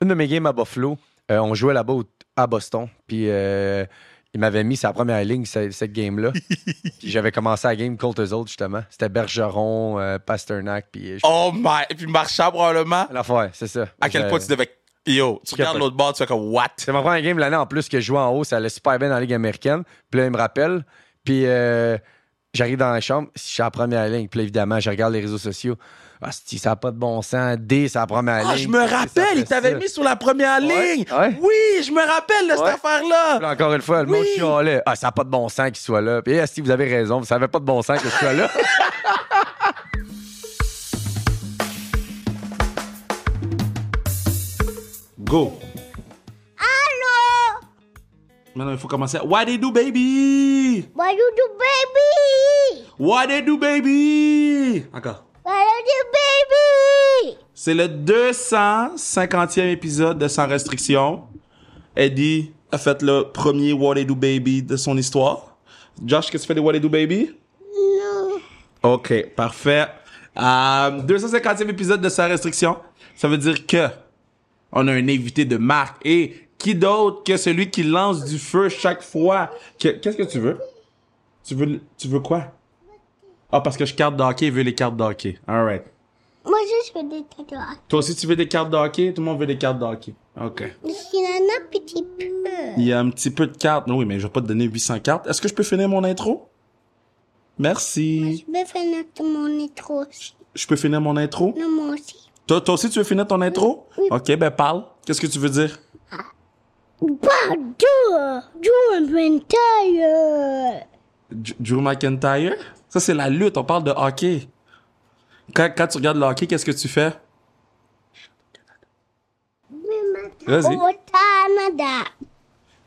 une de mes games à Buffalo, euh, on jouait là-bas à Boston. Puis euh, il m'avait mis sa première ligne, ce- cette, game-là. puis j'avais commencé la game contre eux autres, justement. C'était Bergeron, euh, Pasternak. Puis je- Oh my. Et puis Marchand, probablement. l'affaire, c'est ça. À quel point tu devais. Yo, tu regardes l'autre bord, tu fais comme what? C'est ma première game de l'année en plus que je jouais en haut. Ça allait super bien dans la Ligue américaine. Puis là, il me rappelle. Puis j'arrive dans la chambre. Je suis à la première ligne. Puis là, évidemment, je regarde les réseaux sociaux. Ah, si ça n'a pas de bon sens. D, c'est la première Ah, ligne. je me rappelle, il t'avait mis sur la première Ouais, ligne. ouais. Oui, je me rappelle de cette affaire-là. Encore une fois, le monde Oui. chialait. Ah, ça n'a pas de bon sens qu'il soit là. Puis, eh, si vous avez raison, ça n'avait pas de bon sens que je sois là. Go. Allô? Maintenant, il faut commencer. What they do, baby? What you do, baby? What they do, baby? Encore. C'est le 250e épisode de Sans Restriction. Eddie a fait le premier What They Do Baby de son histoire. Josh, qu'est-ce que tu fais de What They Do Baby? Non. OK, parfait. Euh, 250e épisode de Sans Restriction. Ça veut dire que on a un invité de marque. Et qui d'autre que celui qui lance du feu chaque fois? Que- Qu'est-ce que tu veux? Tu veux, tu veux quoi? Ah, parce que je carte de hockey, il veut les cartes de hockey. All right. Moi, je fais des tatouages. Toi aussi, tu veux des cartes de hockey? Tout le monde veut des cartes de hockey. OK. Il y en a un petit peu. Il y a un petit peu de cartes. Non, oui, mais je vais pas te donner 800 cartes. Est-ce que je peux finir mon intro? Merci. Je faire tout mon intro. Je peux finir mon intro? Non, moi aussi. Toi, toi aussi, tu veux finir ton intro? Oui. OK, ben parle. Qu'est-ce que tu veux dire? Deux. Deux inventaire. J- Drew McIntyre? Ça, c'est la lutte. On parle de hockey. Quand, tu regardes le hockey, qu'est-ce que tu fais? Vas-y.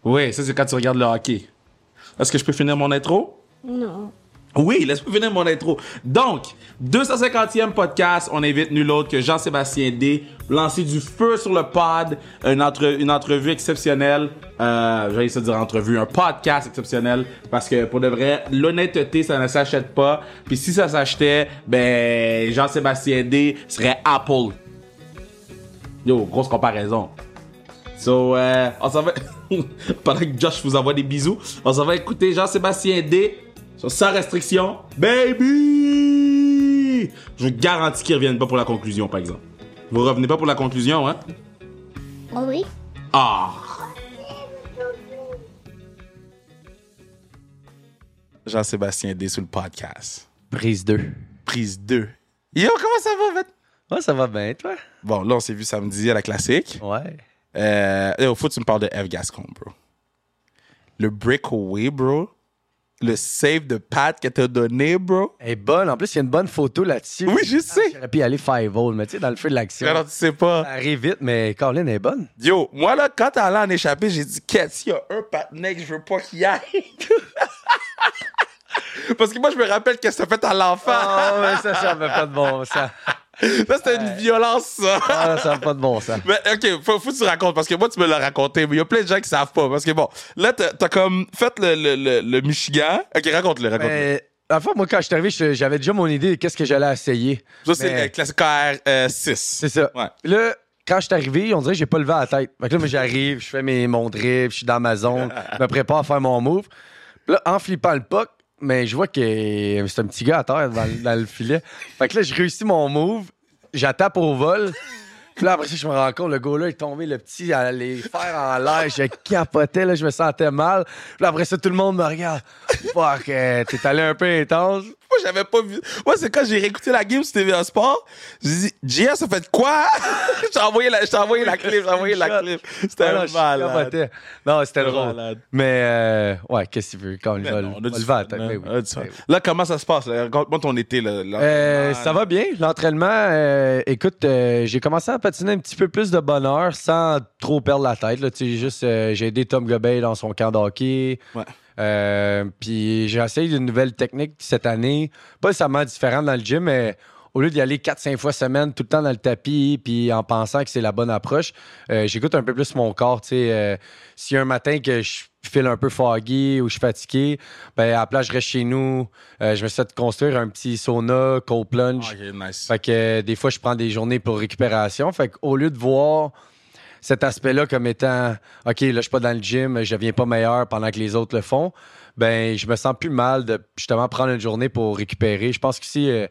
Oui, ça, c'est quand tu regardes le hockey. Est-ce que je peux finir mon intro? Non. Oui, laisse-moi finir mon intro. Donc, 250e podcast, on invite nul autre que Jean-Sébastien D. Lancer du feu sur le pod, une, entre- une entrevue exceptionnelle. Euh, j'allais se dire entrevue, un podcast exceptionnel. Parce que pour de vrai, l'honnêteté, ça ne s'achète pas. Puis si ça s'achetait, ben, Jean-Sébastien D serait Apple. Yo, grosse comparaison. So, euh, on s'en va. Pendant que Josh vous envoie des bisous, on s'en va écouter Jean-Sébastien D. sur Sans restriction. Baby! Je vous garantis qu'ils reviennent pas pour la conclusion, par exemple. Vous revenez pas pour la conclusion, hein? Oh oui. Ah! Jean-Sébastien D sur le podcast. Prise 2. Prise 2. Yo, comment ça va, Vette? Ouais, ça va bien, toi? Bon, là, on s'est vu samedi à la classique. Ouais. Euh, faut que tu me parles de F. Gascon, bro. Le breakaway, bro. Le save de Pat que t'as donné, bro. Elle est bonne. En plus, il y a une bonne photo là-dessus. Oui, je sais. J'aurais pu y aller five hole, mais tu sais, dans le feu de l'action. Alors, tu sais pas. Ça arrive vite, mais Colin est bonne. Yo, moi, là, quand t'es allé en échappé, j'ai dit, Kat, s'il y a un patinet que je veux pas qu'il y aille? Parce que moi, je me rappelle que ça fait à l'enfant. Oh, mais ça, ça fait pas de bon sens. Ça, c'était une violence, ça. Ah, ça fait pas de bon sens. Mais OK, faut, faut que tu racontes, parce que moi, tu me l'as raconté, mais il y a plein de gens qui savent pas. Parce que bon, là, t'as comme fait le, le, le, le Michigan. OK, raconte-le, raconte-le. La fois, moi, quand je suis arrivé, j'avais déjà mon idée de qu'est-ce que j'allais essayer. Ça, c'est le classique KR 6. C'est ça. Ouais. Là, quand je suis arrivé, on dirait que j'ai pas levé la tête. Fait que là, moi, j'arrive, je fais mes, mon drip, je suis dans ma zone, je me prépare à faire mon move. Là, en flippant le puck, mais je vois que c'est un petit gars à terre dans, le- filet. Fait que là, je réussis mon move, j'attape au vol. Puis là, après ça, je me rends compte, le gars-là est tombé, le petit, à les faire en l'air. Je capotais, là, je me sentais mal. Puis là, après ça, tout le monde me regarde. Fuck, euh, t'es allé un peu intense. J'avais pas vu. Moi, c'est quand j'ai réécouté la game sur TVA Sport, j'ai dit, JS, ça fait quoi? je t'ai envoyé la, je t'ai envoyé la clip, j'ai envoyé la clip. C'était Ah malade. Non, c'était drôle. malade. Mais, euh, ouais, qu'est-ce que tu veux? Quand on non, on a va. Ben oui. Ben oui. Là, comment ça se passe? Raconte-moi ton été. Là, Euh, ça va bien, l'entraînement. euh, écoute, euh, j'ai commencé à patiner un petit peu plus de bonheur sans trop perdre la tête. Là, Tu sais, juste, j'ai aidé Tom Gobey dans son camp de hockey. Ouais. Euh, puis j'ai essayé une nouvelle technique cette année, pas nécessairement différente dans le gym, mais au lieu d'y aller 4-5 fois semaine, tout le temps dans le tapis, puis en pensant que c'est la bonne approche, euh, j'écoute un peu plus mon corps. euh, a un matin que je file un peu foggy ou je suis fatigué, ben, à la place, je reste chez nous. Euh, je me suis fait construire un petit sauna, cold plunge. Ok, nice. Fait que des fois, je prends des journées pour récupération. Fait qu'au lieu de voir cet aspect-là comme étant OK, là, je suis pas dans le gym, je deviens pas meilleur pendant que les autres le font, ben je me sens plus mal de justement prendre une journée pour récupérer. Je pense que si euh,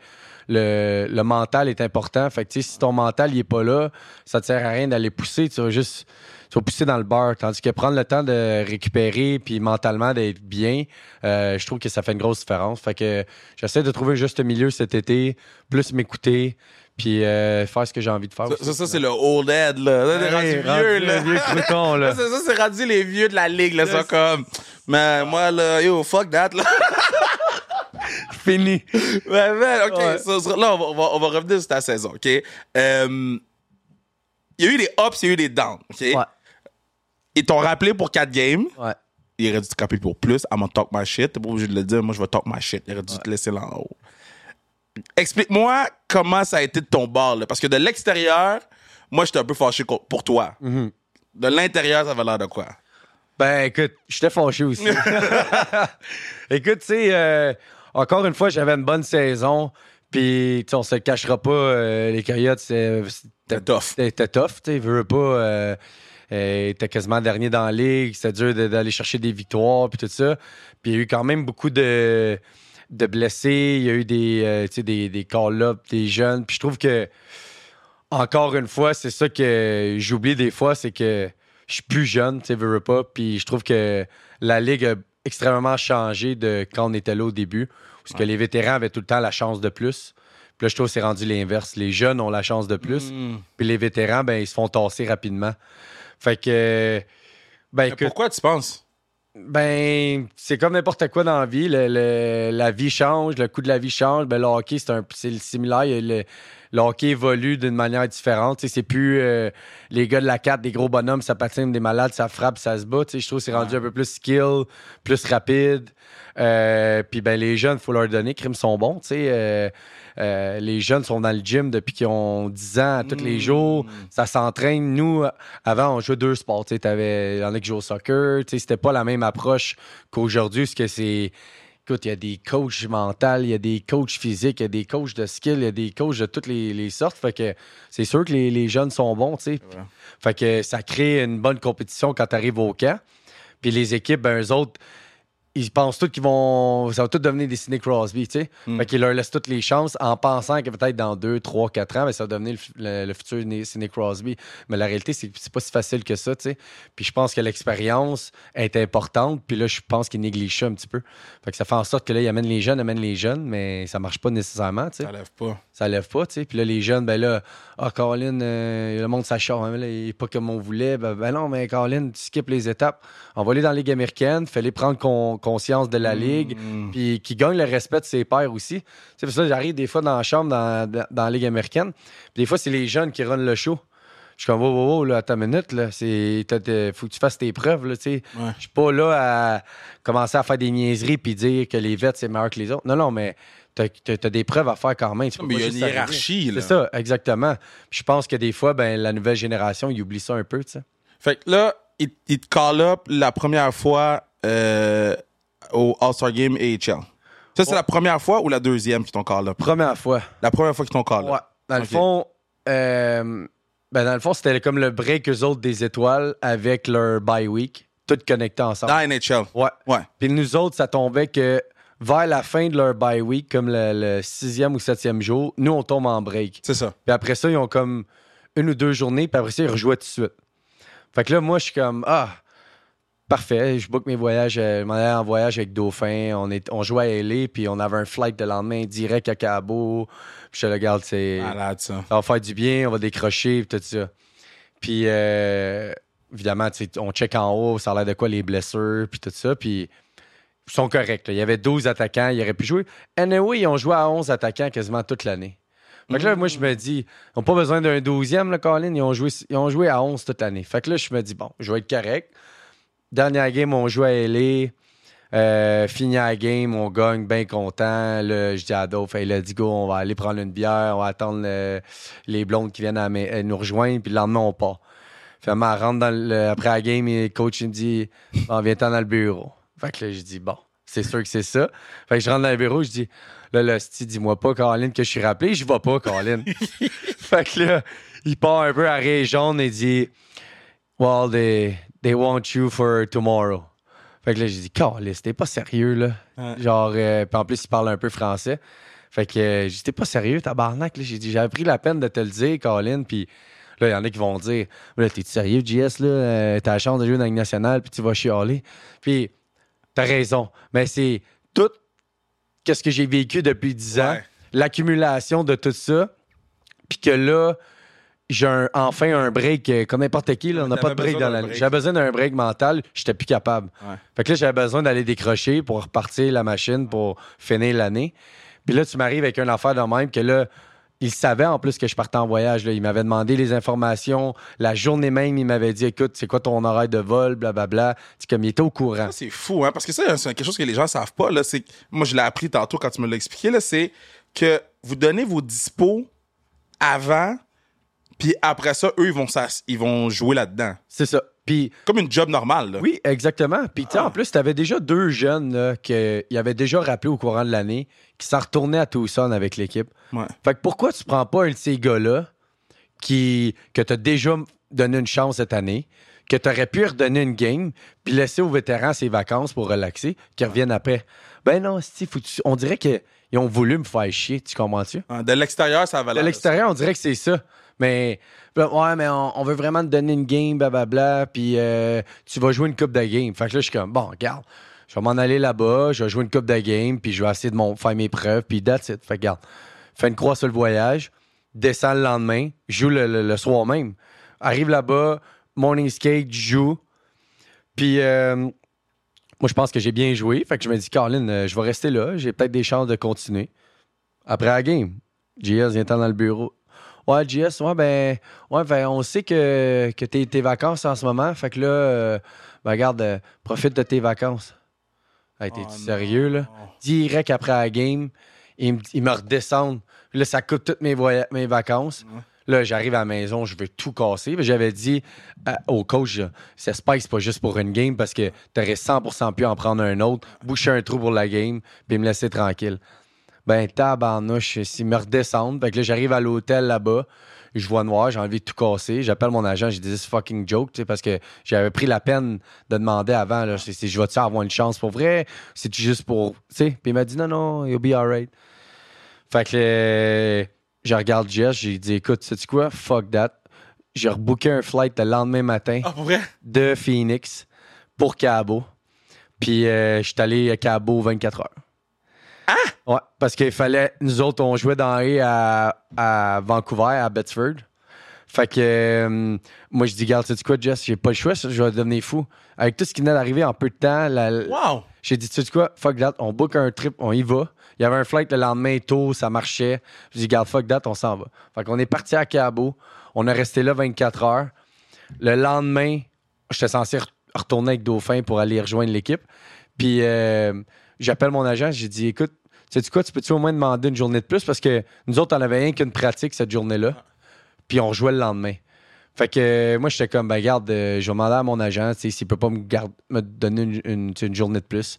le, mental est important, fait que si ton mental il est pas là, ça te sert à rien d'aller pousser, tu vas juste tu vas pousser dans le beurre. Tandis que prendre le temps de récupérer puis mentalement d'être bien, euh, je trouve que ça fait une grosse différence. Fait que j'essaie de trouver un juste milieu cet été, plus m'écouter, puis euh, faire ce que j'ai envie de faire. Ça, aussi. ça, ça, c'est le old head, là. Ça, c'est Hey, rendu rendu vieux, le là. vieux crouton, là. Ça, c'est- ça, c'est rendu les vieux de la ligue, là. Ça, comme. Mais moi, là, yo, fuck that, là. Fini. Ouais, man, OK. Ouais. là, on va, on, va, on va revenir sur ta saison, OK? Euh, Il y a eu des ups, il y a eu des downs, OK? Ouais. Ils t'ont rappelé pour 4 games. Ouais. Il aurait dû te rappeler pour plus. I'm gonna talk my shit. T'es pas obligé de le dire. Moi, je vais talk my shit. Il aurait dû te laisser là en haut. Explique-moi comment ça a été de ton bord, là. Parce que de l'extérieur, moi, j'étais un peu fâché pour toi. Mm-hmm. De l'intérieur, ça avait l'air de quoi? Ben, écoute, j'étais fâché aussi. écoute, tu sais, euh, encore une fois, j'avais une bonne saison. Puis, on se le cachera pas, euh, les Coyotes, c'est- C'était tough. C'était tough, tu sais, veux pas. Euh, euh, t'es quasiment dernier dans la ligue. C'était dur d'aller chercher des victoires, puis tout ça. Puis, il y a eu quand même beaucoup de, de blessés. Il y a eu des, euh, des, des call-ups, des jeunes. Puis, je trouve que, encore une fois, c'est ça que j'oublie des fois, c'est que je suis plus jeune, tu sais, veux pas. Puis, je trouve que la ligue a extrêmement changé de quand on était là au début, parce que les vétérans avaient tout le temps la chance de plus. Puis là, je trouve que c'est rendu l'inverse. Les jeunes ont la chance de plus. Mm. Puis les vétérans, ben, ils se font tasser rapidement. Fait que. Ben, écoute, pourquoi tu penses? Ben, c'est comme n'importe quoi dans la vie. Le- le- la vie change, le coût de la vie change. Ben, le hockey, c'est un c'est le similaire. Le, le hockey évolue d'une manière différente. Tu sais, c'est plus euh, les gars de la 4, des gros bonhommes, ça patine, des malades, ça frappe, ça se bat. Tu sais, je trouve que c'est rendu un peu plus skill, plus rapide. Euh, Puis ben, les jeunes, il faut leur donner. Crimes sont bons. Tu sais, euh, euh, les jeunes sont dans le gym depuis qu'ils ont 10 ans, tous les jours. Ça s'entraîne. Nous, avant, on jouait deux sports. Tu il y en a qui jouent au soccer. C'était pas la même approche qu'aujourd'hui, parce que c'est. Écoute, il y a des coachs mentaux, il y a des coachs physiques, il y a des coachs de skill, il y a des coachs de toutes les, les sortes. Fait que c'est sûr que les, les jeunes sont bons, tu sais. vrai. Fait que ça crée une bonne compétition quand tu arrives au camp. Puis les équipes, ben, eux autres, ils pensent tous qu'ils vont. Ça va tout devenir des Sidney Crosby, tu sais. Mm. Fait qu'ils leur laissent toutes les chances en pensant que peut-être dans 2, 3, 4 ans, ben, ça va devenir le, le- le futur Sidney Crosby. Mais la réalité, c'est que c'est pas si facile que ça, tu sais. Puis je pense que l'expérience est importante. Puis là, je pense qu'ils négligent ça un petit peu. Fait que ça fait en sorte que là, ils amènent les jeunes, amènent les jeunes, mais ça marche pas nécessairement, tu sais Ça lève pas. ça lève pas, tu sais. Puis là, les jeunes, ben là, ah, Colin, euh, le monde s'acharne, mais là, il est pas comme on voulait. Ben, ben non, mais Colin, tu skippes les étapes. On va aller dans la Ligue américaine, fallait prendre con- conscience de la Ligue, Mm. puis qui gagne le respect de ses pairs aussi. C'est pour ça que j'arrive des fois dans la chambre, dans, dans, dans la Ligue américaine, puis des fois, c'est les jeunes qui runnent le show. Je suis comme, wow, wow, wow, là, une minute, là, c'est, faut que tu fasses tes preuves, là, tu sais. Ouais. Je suis pas là à commencer à faire des niaiseries puis dire que les vets, c'est meilleur que les autres. Non, non, mais t'as, t'as- t'as des preuves à faire quand même. Tu peux Mais il y a une hiérarchie, là. C'est ça, exactement. Puis je pense que des fois, ben, la nouvelle génération, ils oublient ça un peu, tu sais. Fait que là, il, il te call up la première fois euh, au All-Star Game AHL. Ça, c'est la première fois ou la deuxième qu'ils t'ont call up? Première fois. La première fois qu'ils t'ont call up. Ouais. Dans le fond, euh, ben, dans le fond, c'était comme le break eux autres des étoiles avec leur bye week, tout connecté ensemble. Dans NHL. Ouais. Ouais. Puis nous autres, ça tombait que vers la fin de leur bye week, comme le, le sixième ou septième jour, nous, on tombe en break. C'est ça. Puis après ça, ils ont comme une ou deux journées, puis après ça, ils rejouaient tout de suite. Fait que là, moi, je suis comme, ah, parfait, je book mes voyages, je m'en allais en voyage avec Dauphin, on, est, on jouait à LA, puis on avait un flight le lendemain direct à Cabo. Puis je te le regarde, c'est... Malade, ça. Ça va faire du bien, on va décrocher, puis tout ça. Puis, euh, évidemment, on check en haut, ça a l'air de quoi les blessures, puis tout ça. Puis, ils sont corrects. là. Il y avait 12 attaquants, ils auraient pu jouer. Anyway, ils ont joué à 11 attaquants quasiment toute l'année. Fait que là, moi, je me dis, ils n'ont pas besoin d'un 12e, là, Colin. Ils ont, joué, ils ont joué à 11 toute l'année. Fait que là, je me dis, bon, je vais être correct. Dernière game, on joue à LA. Euh, fini la game, on gagne, bien content. Là, je dis à Adolphe, hey, let's go, on va aller prendre une bière, on va attendre le- les blondes qui viennent à à nous rejoindre, puis le lendemain, on part. Finalement, elle rentre dans le- après la game, et le coach il me dit, on vient dans le bureau. Fait que là, je dis, bon, c'est sûr que c'est ça. Fait que je rentre dans le bureau, je dis, là, là, Sti, dis-moi pas, Caroline, que je suis rappelé. Je vais pas, Caroline. fait que là, il part un peu à jaune et dit, well, they, they want you for tomorrow. Fait que là, j'ai dit, Carlis, t'es pas sérieux, là. Ouais. Genre, euh, puis en plus, il parle un peu français. Fait que euh, j'ai dit, t'es pas sérieux, tabarnak, là. J'ai dit, j'avais pris la peine de te le dire, Colin, puis là, il y en a qui vont dire, là, t'es sérieux, JS, là? Euh, T'as la chance de jouer dans la nationale, puis tu vas chialer. Puis, t'as raison. Mais c'est tout qu'est-ce que j'ai vécu depuis 10 ans, Ouais. l'accumulation de tout ça, puis que là, j'ai un- enfin un break, euh, comme n'importe qui, là, on n'a pas de break dans la. J'avais besoin d'un break mental, j'étais plus capable. Ouais. Fait que là, j'avais besoin d'aller décrocher pour repartir la machine pour finir l'année. Puis là, tu m'arrives avec une affaire de même que là, il savait en plus que je partais en voyage. Là. Il m'avait demandé les informations. La journée même, il m'avait dit Écoute, c'est quoi ton horaire de vol, blablabla. C'est comme il était au courant. Ça, c'est fou, hein, parce que ça, c'est quelque chose que les gens savent pas. Là, c'est, moi, je l'ai appris tantôt quand tu me l'as expliqué. Là, c'est que vous donnez vos dispos avant, puis après ça, eux, ils vont, s'ass- ils vont jouer là-dedans. C'est ça. Puis Comme une job normale. Là. Oui, exactement. Puis, tu sais, Ah. en plus, tu avais déjà deux jeunes qu'ils avaient déjà rappelé au courant de l'année qui s'en retournaient à Tucson avec l'équipe. Ouais. Fait que pourquoi tu prends pas un de ces gars-là qui, que tu as déjà donné une chance cette année, que tu aurais pu redonner une game, puis laisser aux vétérans ses vacances pour relaxer, qui reviennent après? Ben non, Steve, on dirait qu'ils ont voulu me faire chier, tu comprends-tu? Hein, De l'extérieur, ça va De l'extérieur, on dirait que c'est ça. Mais, ouais, mais on, veut vraiment te donner une game, blablabla, puis euh, tu vas jouer une coupe de game. Fait que là, je suis comme, bon, regarde, je vais m'en aller là-bas, je vais jouer une coupe de game, puis je vais essayer de mon, faire mes preuves, puis it. Fait que, regarde, fais une croix sur le voyage, descends le lendemain, joue le, le- le soir même. Arrive là-bas, morning skate, joue. Puis, euh, moi, je pense que j'ai bien joué. Fait que je me dis, Caroline, euh, je vais rester là, j'ai peut-être des chances de continuer. Après la game, JS vient dans le bureau. Ouais, JS, ouais, ben, ouais, ben, on sait que, que t'es tes vacances en ce moment. Fait que là, euh, ben, regarde, euh, profite de tes vacances. Hey, t'es Oh sérieux, là? Direct après la game, il me, il me redescend. Là, ça coupe toutes mes, mes vacances. Ouais. Là, j'arrive à la maison, je veux tout casser. Mais J'avais dit à- au coach, c'est Spike, c'est pas juste pour une game parce que t'aurais 100% pu en prendre un autre, boucher un trou pour la game, puis me laisser tranquille. Ben, tabarnouche, s'ils me redescendent. Fait que là, j'arrive à l'hôtel là-bas, je vois noir, j'ai envie de tout casser. J'appelle mon agent, j'ai dit, c'est fucking joke, tu sais, parce que j'avais pris la peine de demander avant, là, si, je vais-tu avoir une chance pour vrai? C'est juste pour, tu sais? Puis il m'a dit, non, non, you'll be alright. Fait que euh, je regarde Jess, j'ai dit, écoute, sais-tu quoi? Fuck that. J'ai rebooké un flight le lendemain matin Ah, pour vrai? de Phoenix pour Cabo. Puis euh, je suis allé à Cabo 24 heures. Ah! Ouais, parce qu'il fallait. Nous autres, on jouait dans les à, à Vancouver, à Bedford. Fait que euh, moi, je dis, garde, sais-tu quoi, Jess? J'ai pas le choix, je vais devenir fou. Avec tout ce qui venait d'arriver en peu de temps, la- Wow! j'ai dit, tu sais quoi, fuck that, on book un trip, on y va. Il y avait un flight le lendemain tôt, ça marchait. J'ai dit, garde, fuck that, on s'en va. Fait qu'on est parti à Cabo. On est resté là 24 heures. Le lendemain, j'étais censé re- retourner avec Dauphin pour aller rejoindre l'équipe. Puis euh, j'appelle mon agent, j'ai dit, écoute, sais tu quoi, tu peux-tu au moins demander une journée de plus? Parce que nous autres, on avait rien qu'une pratique cette journée-là. Puis on jouait le lendemain. Fait que euh, moi, j'étais comme, ben, garde, euh, je vais demander à mon agent s'il peut pas me, garde- me donner une, journée de plus.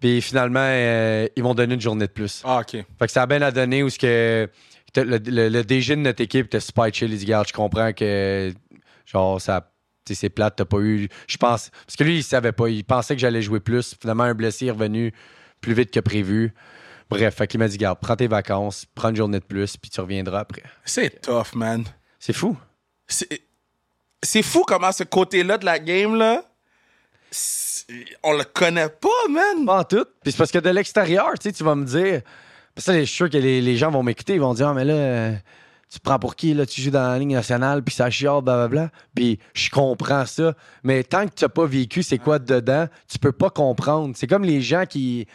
Puis finalement, euh, ils m'ont donné une journée de plus. Ah, OK. Fait que ça a bien à donner où ce que le, le, le DG de notre équipe était super chill. Il dit, garde, je comprends que, genre, ça. C'est plate, t'as pas eu. Je pense. Parce que lui, il savait pas. Il pensait que j'allais jouer plus. Finalement, un blessé est revenu plus vite que prévu. Bref, fait qu'il m'a dit, garde, prends tes vacances, prends une journée de plus, puis tu reviendras après. C'est tough, man. C'est fou. C'est fou comment ce côté-là de la game, là, on le connaît pas, man. Pas en tout. Puis c'est parce que de l'extérieur, tu sais, tu vas me dire. Parce que là, je suis sûr que les, les gens vont m'écouter. Ils vont dire, ah, mais là, tu te prends pour qui? Là, tu joues dans la ligne nationale, puis ça chiale, blablabla. Puis je comprends ça. Mais tant que tu n'as pas vécu c'est quoi dedans, tu peux pas comprendre. C'est comme les gens qui.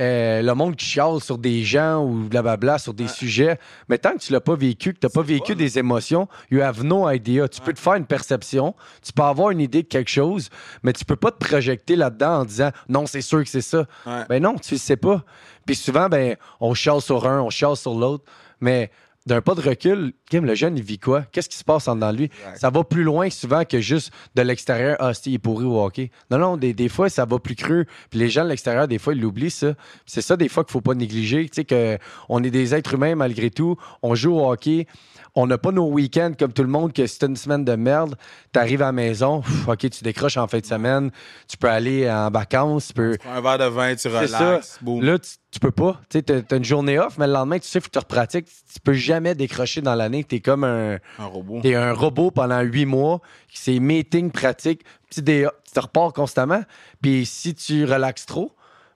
euh, le monde qui chiale sur des gens ou blablabla sur des sujets. Mais tant que tu l'as pas vécu, que tu n'as pas vécu des émotions, you have no idea. Tu peux te faire une perception, tu peux avoir une idée de quelque chose, mais tu peux pas te projeter là-dedans en disant non, c'est sûr que c'est ça. Ouais. Ben non, tu le sais pas. Puis souvent, ben, on chiale sur un, on chiale sur l'autre. Mais d'un pas de recul, Kim, le jeune, il vit quoi? Qu'est-ce qui se passe en dedans de lui? Exact. Ça va plus loin souvent que juste de l'extérieur. Ah, si, il est pourri au hockey. Non, non, des, des fois, ça va plus creux. Puis les gens de l'extérieur, des fois, ils l'oublient, ça. C'est ça, des fois, qu'il faut pas négliger. Tu sais, que on est des êtres humains malgré tout. On joue au hockey. On n'a pas nos week-ends comme tout le monde, que c'est une semaine de merde. Tu arrives à la maison, pff, OK, tu décroches en fin de semaine, tu peux aller en vacances, tu peux. Prends un verre de vin, tu relaxes. boum. Là, tu, tu peux pas. Tu sais, t'as une journée off, mais le lendemain, tu sais, faut que tu repratiques. Tu peux jamais décrocher dans l'année. T'es comme un. un robot. T'es un robot pendant huit mois. C'est meeting, pratique. Des- tu te repars constamment. Puis si tu relaxes trop,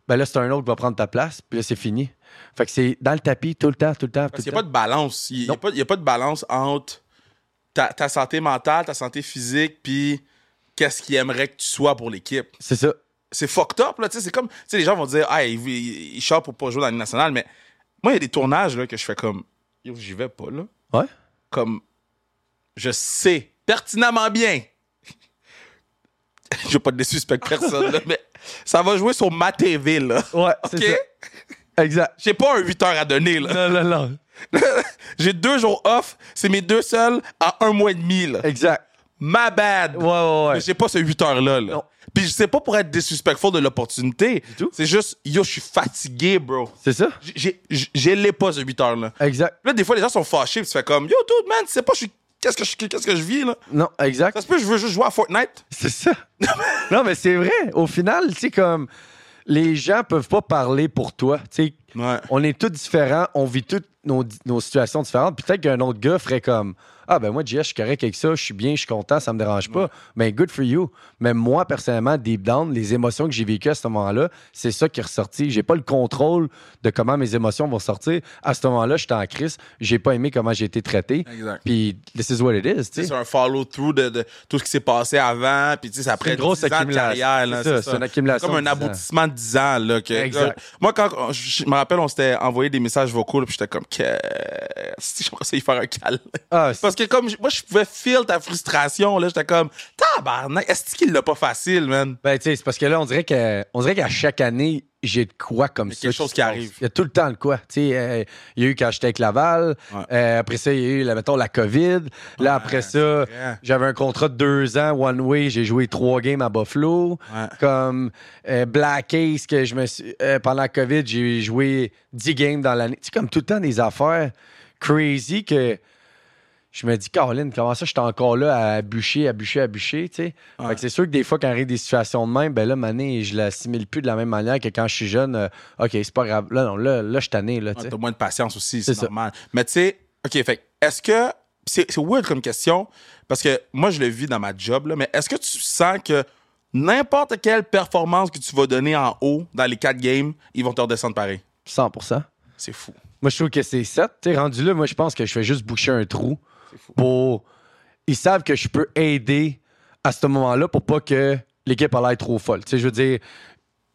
ben là, c'est un autre qui va prendre ta place. Puis là, c'est fini. Fait que c'est dans le tapis tout le temps, tout le temps. Parce qu'il n'y a pas de balance. Il n'y a, pas- il y a pas de balance entre ta, ta santé mentale, ta santé physique, puis qu'est-ce qu'il aimerait que tu sois pour l'équipe. C'est ça. C'est fucked up, là. Tu sais, c'est comme. Tu sais, les gens vont dire, ah, il, il, il pour pas jouer dans la Ligue nationale, mais moi, il y a des tournages, là, que je fais comme, yo, j'y vais pas, là. Ouais. Comme, je sais pertinemment bien. je veux pas désuspecter personne, là, mais ça va jouer sur ma TV, là. Ouais, c'est ça. Exact. J'ai pas un 8 heures à donner, là. Non, non, non. J'ai deux jours off. C'est mes deux seuls à un mois et demi. Là. Exact. My bad. Ouais, ouais, ouais. Mais j'ai pas ce 8 heures-là. Là. Non. Puis sais pas pour être disrespectful de l'opportunité. C'est juste, yo, je suis fatigué, bro. C'est ça. J'ai- l'ai pas ce 8 heures-là. Exact. Là, des fois, les gens sont fâchés. Puis tu fais comme, yo, dude, man, tu sais pas, je suis. Qu'est-ce que je, qu'est-ce que je vis, là? Non, exact. Ça se peut, je veux juste jouer à Fortnite. C'est ça. non, mais c'est vrai. Au final, tu sais, comme les gens peuvent pas parler pour toi. Tu Ouais. on est tous différents, on vit toutes nos, nos situations différentes. Peut-être qu'un autre gars ferait comme Ah, ben moi, JS, je suis correct avec ça, je suis bien, je suis content, ça me dérange pas. Mais good for you. Mais moi, personnellement, deep down, les émotions que j'ai vécues à ce moment-là, c'est ça qui est ressorti. J'ai pas le contrôle de comment mes émotions vont sortir. À ce moment-là, j'étais en crise. J'ai pas aimé comment j'ai été traité. Exact. Puis, this is what it is. C'est un follow-through de, de tout ce qui s'est passé avant. Puis, tu sais, après une grosse 10 ans de accumulation. carrière. là, C'est une accumulation Comme un de 10 ans. aboutissement de 10 ans. Là, que- Exact. moi, quand on- je me rappelle, on s'était envoyé des messages vocaux. Puis, j'étais comme, si j'aimerais ça y faire un câlin? Ah, Parce que, comme moi, je pouvais feel ta frustration. là J'étais comme, tabarnak, est-ce qu'il l'a pas facile, man? Ben, tu sais, c'est parce que là, on dirait que- on dirait qu'à chaque année, j'ai de quoi comme ça. quelque chose se qui arrive. Il y a tout le temps de quoi. Tu sais, euh, il y a eu quand j'étais avec Laval. Ouais. Euh, après ça, il y a eu, là, mettons, la COVID. Là, après ça, j'avais un contrat de deux ans, one way. J'ai joué trois games à Buffalo. Ouais. Comme euh, Black Ace, que je me suis, pendant la COVID, j'ai joué 10 games dans l'année. Tu sais, comme tout le temps des affaires crazy que je me dis, Caroline, comment ça, je suis encore là à bûcher, à bûcher, à bûcher, tu sais? Ouais. Fait que c'est sûr que des fois, quand arrive des situations de même, ben là, mané, je l'assimile plus de la même manière que quand je suis jeune. euh, OK, c'est pas grave. Là, non, là, là je suis tanné, là, tu Ouais, sais. T'as moins de patience aussi, C'est ça. normal. Mais tu sais, OK, fait est-ce que. C'est c'est weird comme question, parce que moi, je le vis dans ma job, là, mais est-ce que tu sens que n'importe quelle performance que tu vas donner en haut dans les quatre games, ils vont te redescendre pareil? 100% C'est fou. Moi, je trouve que c'est 7. Tu sais, rendu là, moi, je pense que je fais juste boucher un trou pour. Ils savent que je peux aider à ce moment-là pour pas que l'équipe a l'air trop folle. Tu sais, je veux dire,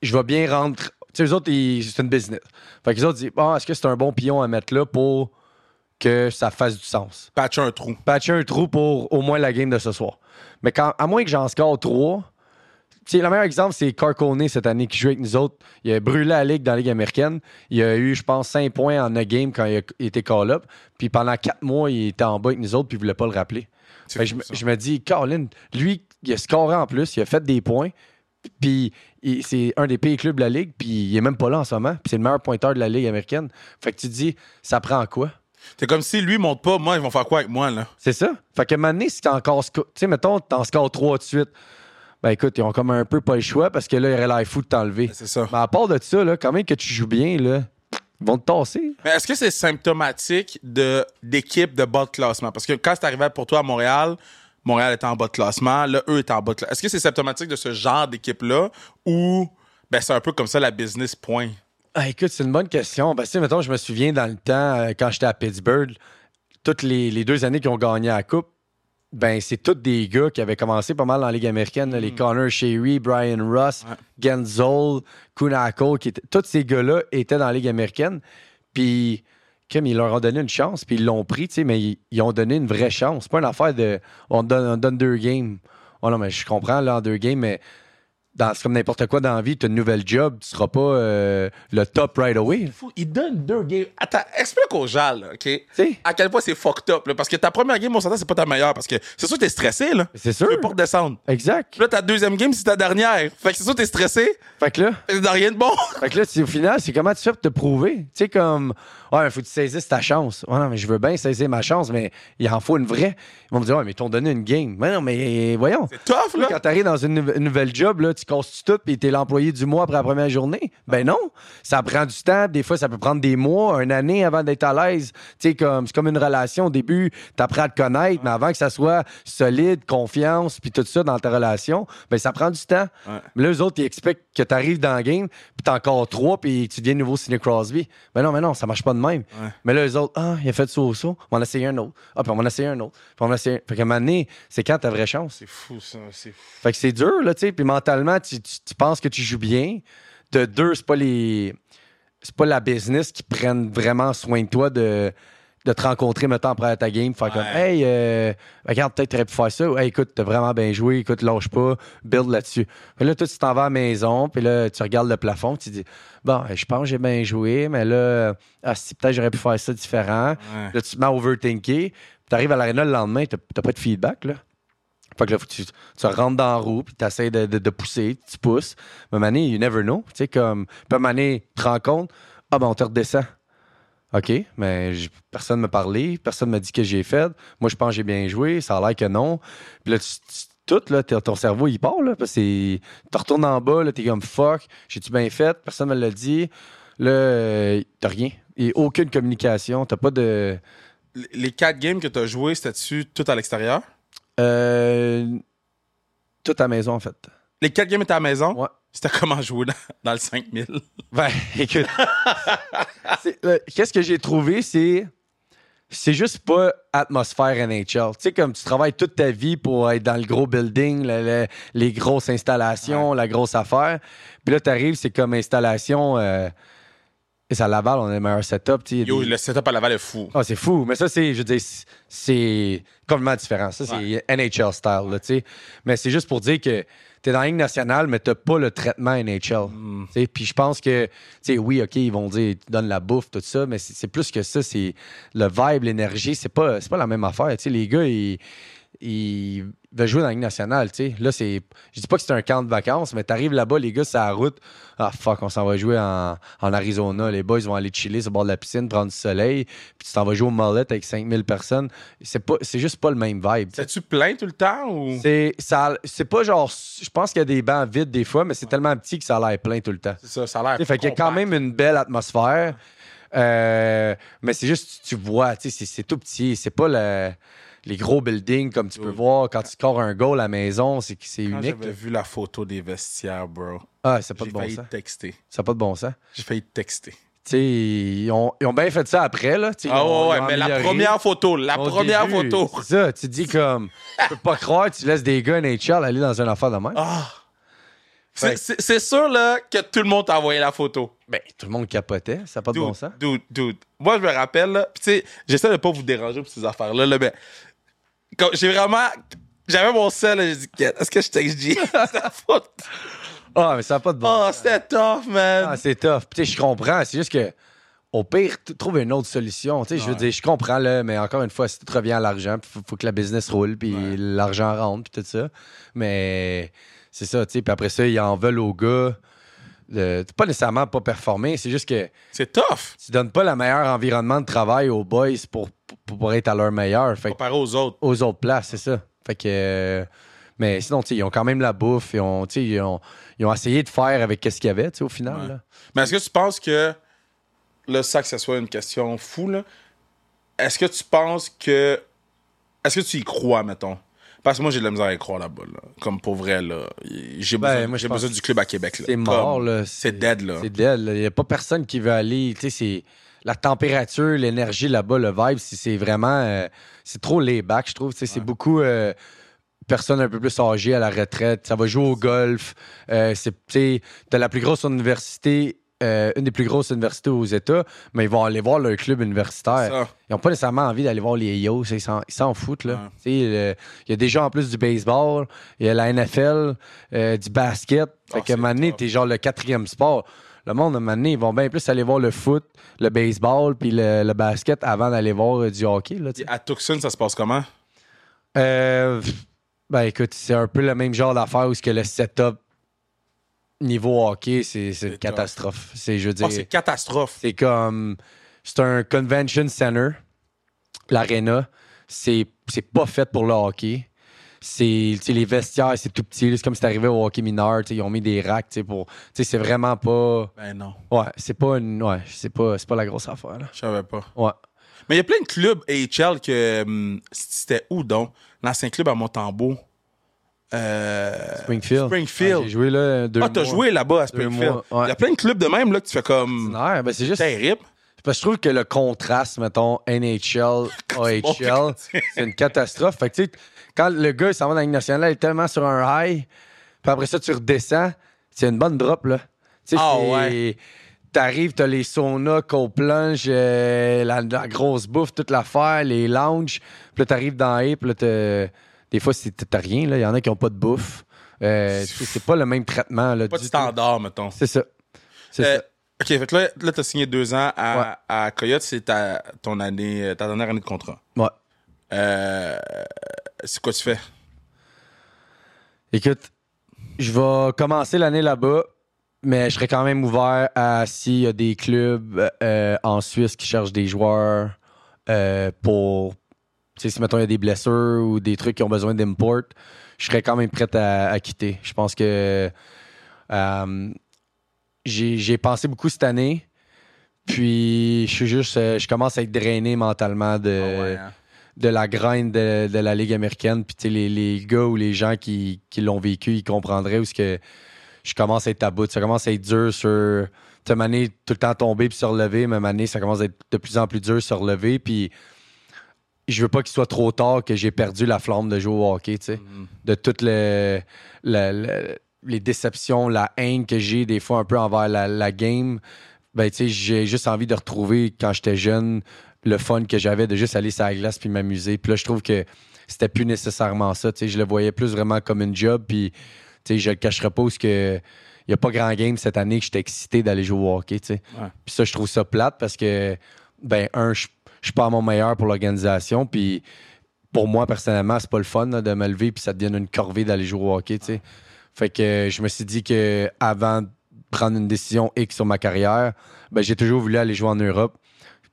je vais bien rendre. Tu sais, eux autres, c'est une business. Fait que les autres disent, bon, est-ce que c'est un bon pion à mettre là pour que ça fasse du sens? Patch un trou. patcher un trou pour au moins la game de ce soir. Mais quand, à moins que j'en score trois, le meilleur exemple, c'est Carcone cette année qui joue avec nous autres. Il a brûlé la ligue dans la Ligue américaine. Il a eu, je pense, 5 points en a game quand il, a, était call-up. Puis pendant 4 mois, il était en bas avec nous autres, puis il voulait pas le rappeler. Fait fou, je, me- ça. je me dis, Colin, lui, il a scoré en plus, il a fait des points. Puis c'est un des pires clubs de la Ligue, puis il est même pas là en ce moment. Puis c'est le meilleur pointeur de la Ligue américaine. Fait que tu te dis, ça prend quoi? C'est comme si lui monte pas, moi, ils vont faire quoi avec moi, là? C'est ça. Fait que maintenant, si t'en encore. Tu sais, mettons, t'en scores trois de suite. Ben écoute, ils ont comme un peu pas le choix parce que là, il aurait l'air fou de t'enlever. C'est ça. Mais à part de ça, là, quand même que tu joues bien, là, ils vont te tasser. Mais est-ce que c'est symptomatique de, d'équipe de bas de classement? Parce que quand c'est arrivé pour toi à Montréal, Montréal était en bas de classement, là, eux étaient en bas de classement. Est-ce que c'est symptomatique de ce genre d'équipe-là ou ben, c'est un peu comme ça la business point? Ah, écoute, c'est une bonne question. Parce que, mettons, je me souviens dans le temps, euh, quand j'étais à Pittsburgh, toutes les, les deux années qu'ils ont gagné la Coupe, ben, c'est tous des gars qui avaient commencé pas mal dans la Ligue américaine. là, Les Connor Sherry, Brian Russ, Ouais. Genzol, Kunako, qui étaient, tous ces gars-là étaient dans la Ligue américaine. Puis, comme ils leur ont donné une chance, puis ils l'ont pris, tu sais, mais ils, ils ont donné une vraie chance. C'est pas une affaire de on donne, on donne deux games. Oh non, mais je comprends, là, en deux games, mais dans, c'est comme n'importe quoi dans la vie, tu as une nouvelle job, tu seras pas euh, le top right away. Fou, Il donne deux games. Attends, explique aux gens, là, OK? À quel point c'est fucked up, là, parce que ta première game, on s'entend, c'est pas ta meilleure, parce que c'est sûr que t'es stressé, là. C'est sûr. Tu veux pas redescendre. Exact. Puis là, ta deuxième game, c'est ta dernière. Fait que c'est sûr que t'es stressé, Fait que là, c'est dans rien de bon. fait que là au final, c'est comment tu fais pour te prouver? Tu sais, comme, ouais, il faut que tu saisisses ta chance. Ouais, non, mais je veux bien saisir ma chance, mais il en faut une vraie. Ils vont me dire, ouais, mais t'ont donné une game. Mais non, mais voyons. C'est tough, là. Quand t'arrives dans une nouvelle job, là, tu casses tout et t'es l'employé du mois après la première journée? Ben non. Ça prend du temps. Des fois, ça peut prendre des mois, une année avant d'être à l'aise. Tu sais, comme, c'est comme une relation. Au début, t'apprends à te connaître, mais avant que ça soit solide, confiance, puis tout ça dans ta relation, ben ça prend du temps. Mais là, eux autres, ils expectent que t'arrives dans le game, puis t'as encore trois, puis tu deviens nouveau Sidney Crosby. Ben non, mais non, ça marche pas de même. Mais là, eux autres, ah, il a fait ça au saut, on va en essayer un autre. Ah, puis on va en essayer un autre. Puis on va essayer un... Fait qu'à un moment donné, c'est quand ta vraie chance? C'est fou, ça. C'est fou. Fait que c'est dur, là, tu sais. Puis mentalement, tu, tu- tu penses que tu joues bien. De deux, c'est pas les. C'est pas la business qui prennent vraiment soin de toi de, de te rencontrer, mettons, après ta game. Faire comme, hey, euh, regarde, peut-être t'aurais pu faire ça. Ou, hey, écoute, t'as vraiment bien joué. Écoute, lâche pas. Build là-dessus. Puis là, toi, tu t'en vas à la maison. Puis là, tu regardes le plafond. Tu dis, bon, je pense que j'ai bien joué. Mais là, ah, si, peut-être j'aurais pu faire ça différent. Ouais. Là, tu te mets à overthinker. Tu arrives à l'aréna le lendemain, t'as t'as pas de feedback, là. Fait que là, tu, tu rentres dans la roue, puis tu essaies de, de, pousser, tu pousses. Mais donné, you never know. Tu sais, comme, puis donné, tu te rends compte, ah ben, on te redescend. OK, mais personne ne m'a parlé, personne ne m'a dit que j'ai fait. Moi, je pense que j'ai bien joué, ça a l'air que non. Puis là, tout, là, ton cerveau, il part, là. Parce que tu retournes en bas, là, t'es comme fuck, j'ai-tu bien fait, personne ne me l'a dit. Là, t'as rien. A aucune communication, t'as pas de. Les- Les quatre games que t'as joué, c'était-tu tout à l'extérieur? Euh, toute à maison, en fait. Les quatre games étaient à la maison? Ouais. C'était comment jouer dans, dans le 5000? Ben, écoute. Euh, Qu'est-ce que j'ai trouvé, c'est. C'est juste pas atmosphère NHL. Tu sais, comme tu travailles toute ta vie pour être dans le gros building, le- le- les grosses installations, la grosse affaire. Puis là, t'arrives, c'est comme installation. Euh, et ça, à Laval, on a le meilleur setup. tu sais, il y a Yo, des- le setup à Laval est fou. ah, c'est fou. Mais ça, c'est, je veux dire, c'est- complètement différent. Ça, c'est NHL style, là, tu sais. Mais c'est juste pour dire que t'es dans la Ligue nationale, mais t'as pas le traitement NHL. Mm. Puis je pense que, tu sais, oui, OK, ils vont dire, tu donnes la bouffe, tout ça, mais c'est, c'est plus que ça. C'est le vibe, l'énergie. C'est pas, c'est pas la même affaire. Tu sais, les gars, ils, ils veulent jouer dans la Ligue nationale, tu sais. Là, c'est, je dis pas que c'est un camp de vacances, mais t'arrives là-bas, les gars, c'est la route. Ah, fuck, on s'en va jouer en, en Arizona. Les boys vont aller chiller sur le bord de la piscine, prendre du soleil, puis tu t'en vas jouer au mullet avec 5000 personnes. C'est, pas, c'est juste pas le même vibe. tu sais. T'es-tu plein tout le temps ou? C'est, ça, c'est pas genre. Je pense qu'il y a des bancs vides des fois, mais c'est tellement petit que ça a l'air plein tout le temps. C'est ça, ça a l'air. Fait qu'il y a quand même une belle atmosphère. Euh, mais c'est juste, tu, tu vois, tu sais, c'est, c'est tout petit. C'est pas le- les gros buildings comme tu peux voir quand tu scores un goal à la maison. C'est, c'est Quand unique. j'avais vu la photo des vestiaires, bro, Ah, c'est pas j'ai de bon failli sens. texter. Ça n'a pas de bon sens. J'ai failli texter. Tu sais, ils ont, ils ont bien fait ça après, là. Ah ouais, ouais, mais la première photo, la première début, photo. C'est ça, tu dis comme, tu peux pas croire, tu laisses des gars NHL aller dans une affaire de même. Ah! C'est- C'est c'est sûr là, que tout le monde t'a envoyé la photo. Ben, tout le monde capotait, ça n'a pas de bon sens. dude, dude. Moi, je me rappelle, tu sais, j'essaie de pas vous déranger pour ces affaires-là, là, mais j'ai vraiment. J'avais mon sel, j'ai dit, est-ce que je texte G? C'est la faute. Ah, mais ça n'a pas de bon Oh, c'était tough, man. Ah, c'est tough. Puis, tu je comprends. C'est juste que, au pire, trouve une autre solution. Tu sais, je veux dire, je comprends, là, mais encore une fois, si tout revient à l'argent, il faut, faut que la business roule, puis Ouais. l'argent rentre, puis tout ça. Mais c'est ça, tu sais. Puis après ça, ils en veulent aux gars. De- pas nécessairement pas performer, c'est juste que C'est tough. tu donnes pas le meilleur environnement de travail aux boys pour, pour, pour être à leur meilleur. Fait Comparé aux autres. aux autres places, c'est ça. Fait que. euh, mais sinon, ils ont quand même la bouffe. Ils ont, ils ont, ils ont essayé de faire avec ce qu'il y avait, au final. Ouais. là. Mais est-ce que tu penses que, là, ça que ce soit une question fou, là, est-ce que tu penses que. Est-ce que tu y crois, mettons? Parce que moi, j'ai de la misère à y croire là-bas, là. Comme pour vrai, là. J'ai Ben, besoin, moi, j'ai besoin du club à Québec, là. C'est mort, Comme- là. C'est dead, là. C'est dead, là. Il n'y a pas personne qui veut aller. Tu sais, c'est. La température, l'énergie là-bas, le vibe, c'est c'est vraiment. euh, c'est trop laid-back, je trouve. Tu sais, C'est beaucoup. euh, personnes un peu plus âgées à la retraite. Ça va jouer au golf. Euh, c'est, t'as la plus grosse université euh, une des plus grosses universités aux États, mais ils vont aller voir leur club universitaire. Ils n'ont pas nécessairement envie d'aller voir les Yos. Ils s'en, foutent. Là. Ouais. Il y a déjà en plus du baseball, il y a la NFL, euh, du basket. Fait Oh, que top. t'es genre le quatrième sport. Le monde, Mané, ils vont bien plus aller voir le foot, le baseball, puis le, le basket avant d'aller voir euh, du hockey. Là. À Tucson, ça se passe comment? Euh, ben écoute, c'est un peu le même genre d'affaire où ce que le setup niveau hockey, c'est, une catastrophe. C'est, je veux dire, Oh, c'est catastrophe. c'est comme. C'est un convention center, l'arena. C'est, c'est pas fait pour le hockey. C'est, les vestiaires, c'est tout petit. C'est comme si t'arrivais au hockey mineur. Ils ont mis des racks pour. C'est vraiment pas. Ben non, Ouais, c'est pas une. Ouais, c'est pas, c'est pas la grosse affaire. Là. je savais pas. Ouais. Mais il y a plein de clubs AHL que. hum, C'était où donc? L'ancien club à Montembeau. Euh, Springfield. Springfield. Ouais, j'ai joué là deux Ah, t'as mois. joué là-bas à Springfield. ouais. Il y a plein de clubs de même là, que tu fais comme. Ouais, ben c'est juste. Terrible. Parce que je trouve que le contraste, mettons, NHL, AHL, c'est une catastrophe. Fait que, tu sais, quand le gars il s'en va dans la Ligue nationale, il est tellement sur un high, puis après ça, tu redescends, c'est une bonne drop, là. Tu sais, Ah, ouais. T'arrives, t'as les saunas, cold plunge, euh, la, la grosse bouffe, toute l'affaire, les lounges. Puis là, t'arrives dans A, puis là, t'as- des fois, c'est- t'as rien, là. Il y en a qui ont pas de bouffe. Euh, c'est pas le même traitement, là. Pas de du tout. standard, mettons. C'est ça. C'est Euh, ça. OK, fait que là, là t'as signé deux ans à, Ouais. à Coyote, c'est ta, ton année, euh, ta dernière année de contrat. Ouais. Euh, c'est quoi tu fais? Écoute, je vais commencer l'année là-bas, mais je serais quand même ouvert à s'il y a des clubs en Suisse qui cherchent des joueurs pour. Tu sais, si mettons il y a des blessures ou des trucs qui ont besoin d'import, je serais quand même prêt à, à quitter. Je pense que euh, j'ai pensé beaucoup cette année. Puis je suis juste, euh, je commence à être drainé mentalement de, Ah ouais, hein? de la grind de, de la Ligue américaine. Puis, les, les gars ou les gens qui, qui l'ont vécu, ils comprendraient où ce que je commence à être à bout. Ça commence à être dur sur. Tu tout le temps tomber puis se relever, mais année, ça commence à être de plus en plus dur se relever. Puis, je veux pas qu'il soit trop tard que j'ai perdu la flamme de jouer au hockey, tu sais. Mhm. De toutes le- le- le- les déceptions, la haine que j'ai des fois un peu envers la, la game. Ben, tu sais, j'ai juste envie de retrouver quand j'étais jeune le fun que j'avais de juste aller sur la glace puis m'amuser. Puis là, je trouve que c'était plus nécessairement ça. Tu sais, je le voyais plus vraiment comme une job. Puis, tu sais, je le cacherai pas parce que il y a pas grand game cette année que j'étais excité d'aller jouer au hockey, tu sais. Ouais. Puis ça, je trouve ça plate parce que, ben, un, je je suis pas à mon meilleur pour l'organisation. Puis pour moi, personnellement, c'est pas le fun de me lever puis ça devient une corvée d'aller jouer au hockey. Fait que je me suis dit que avant de prendre une décision X sur ma carrière, ben, j'ai toujours voulu aller jouer en Europe.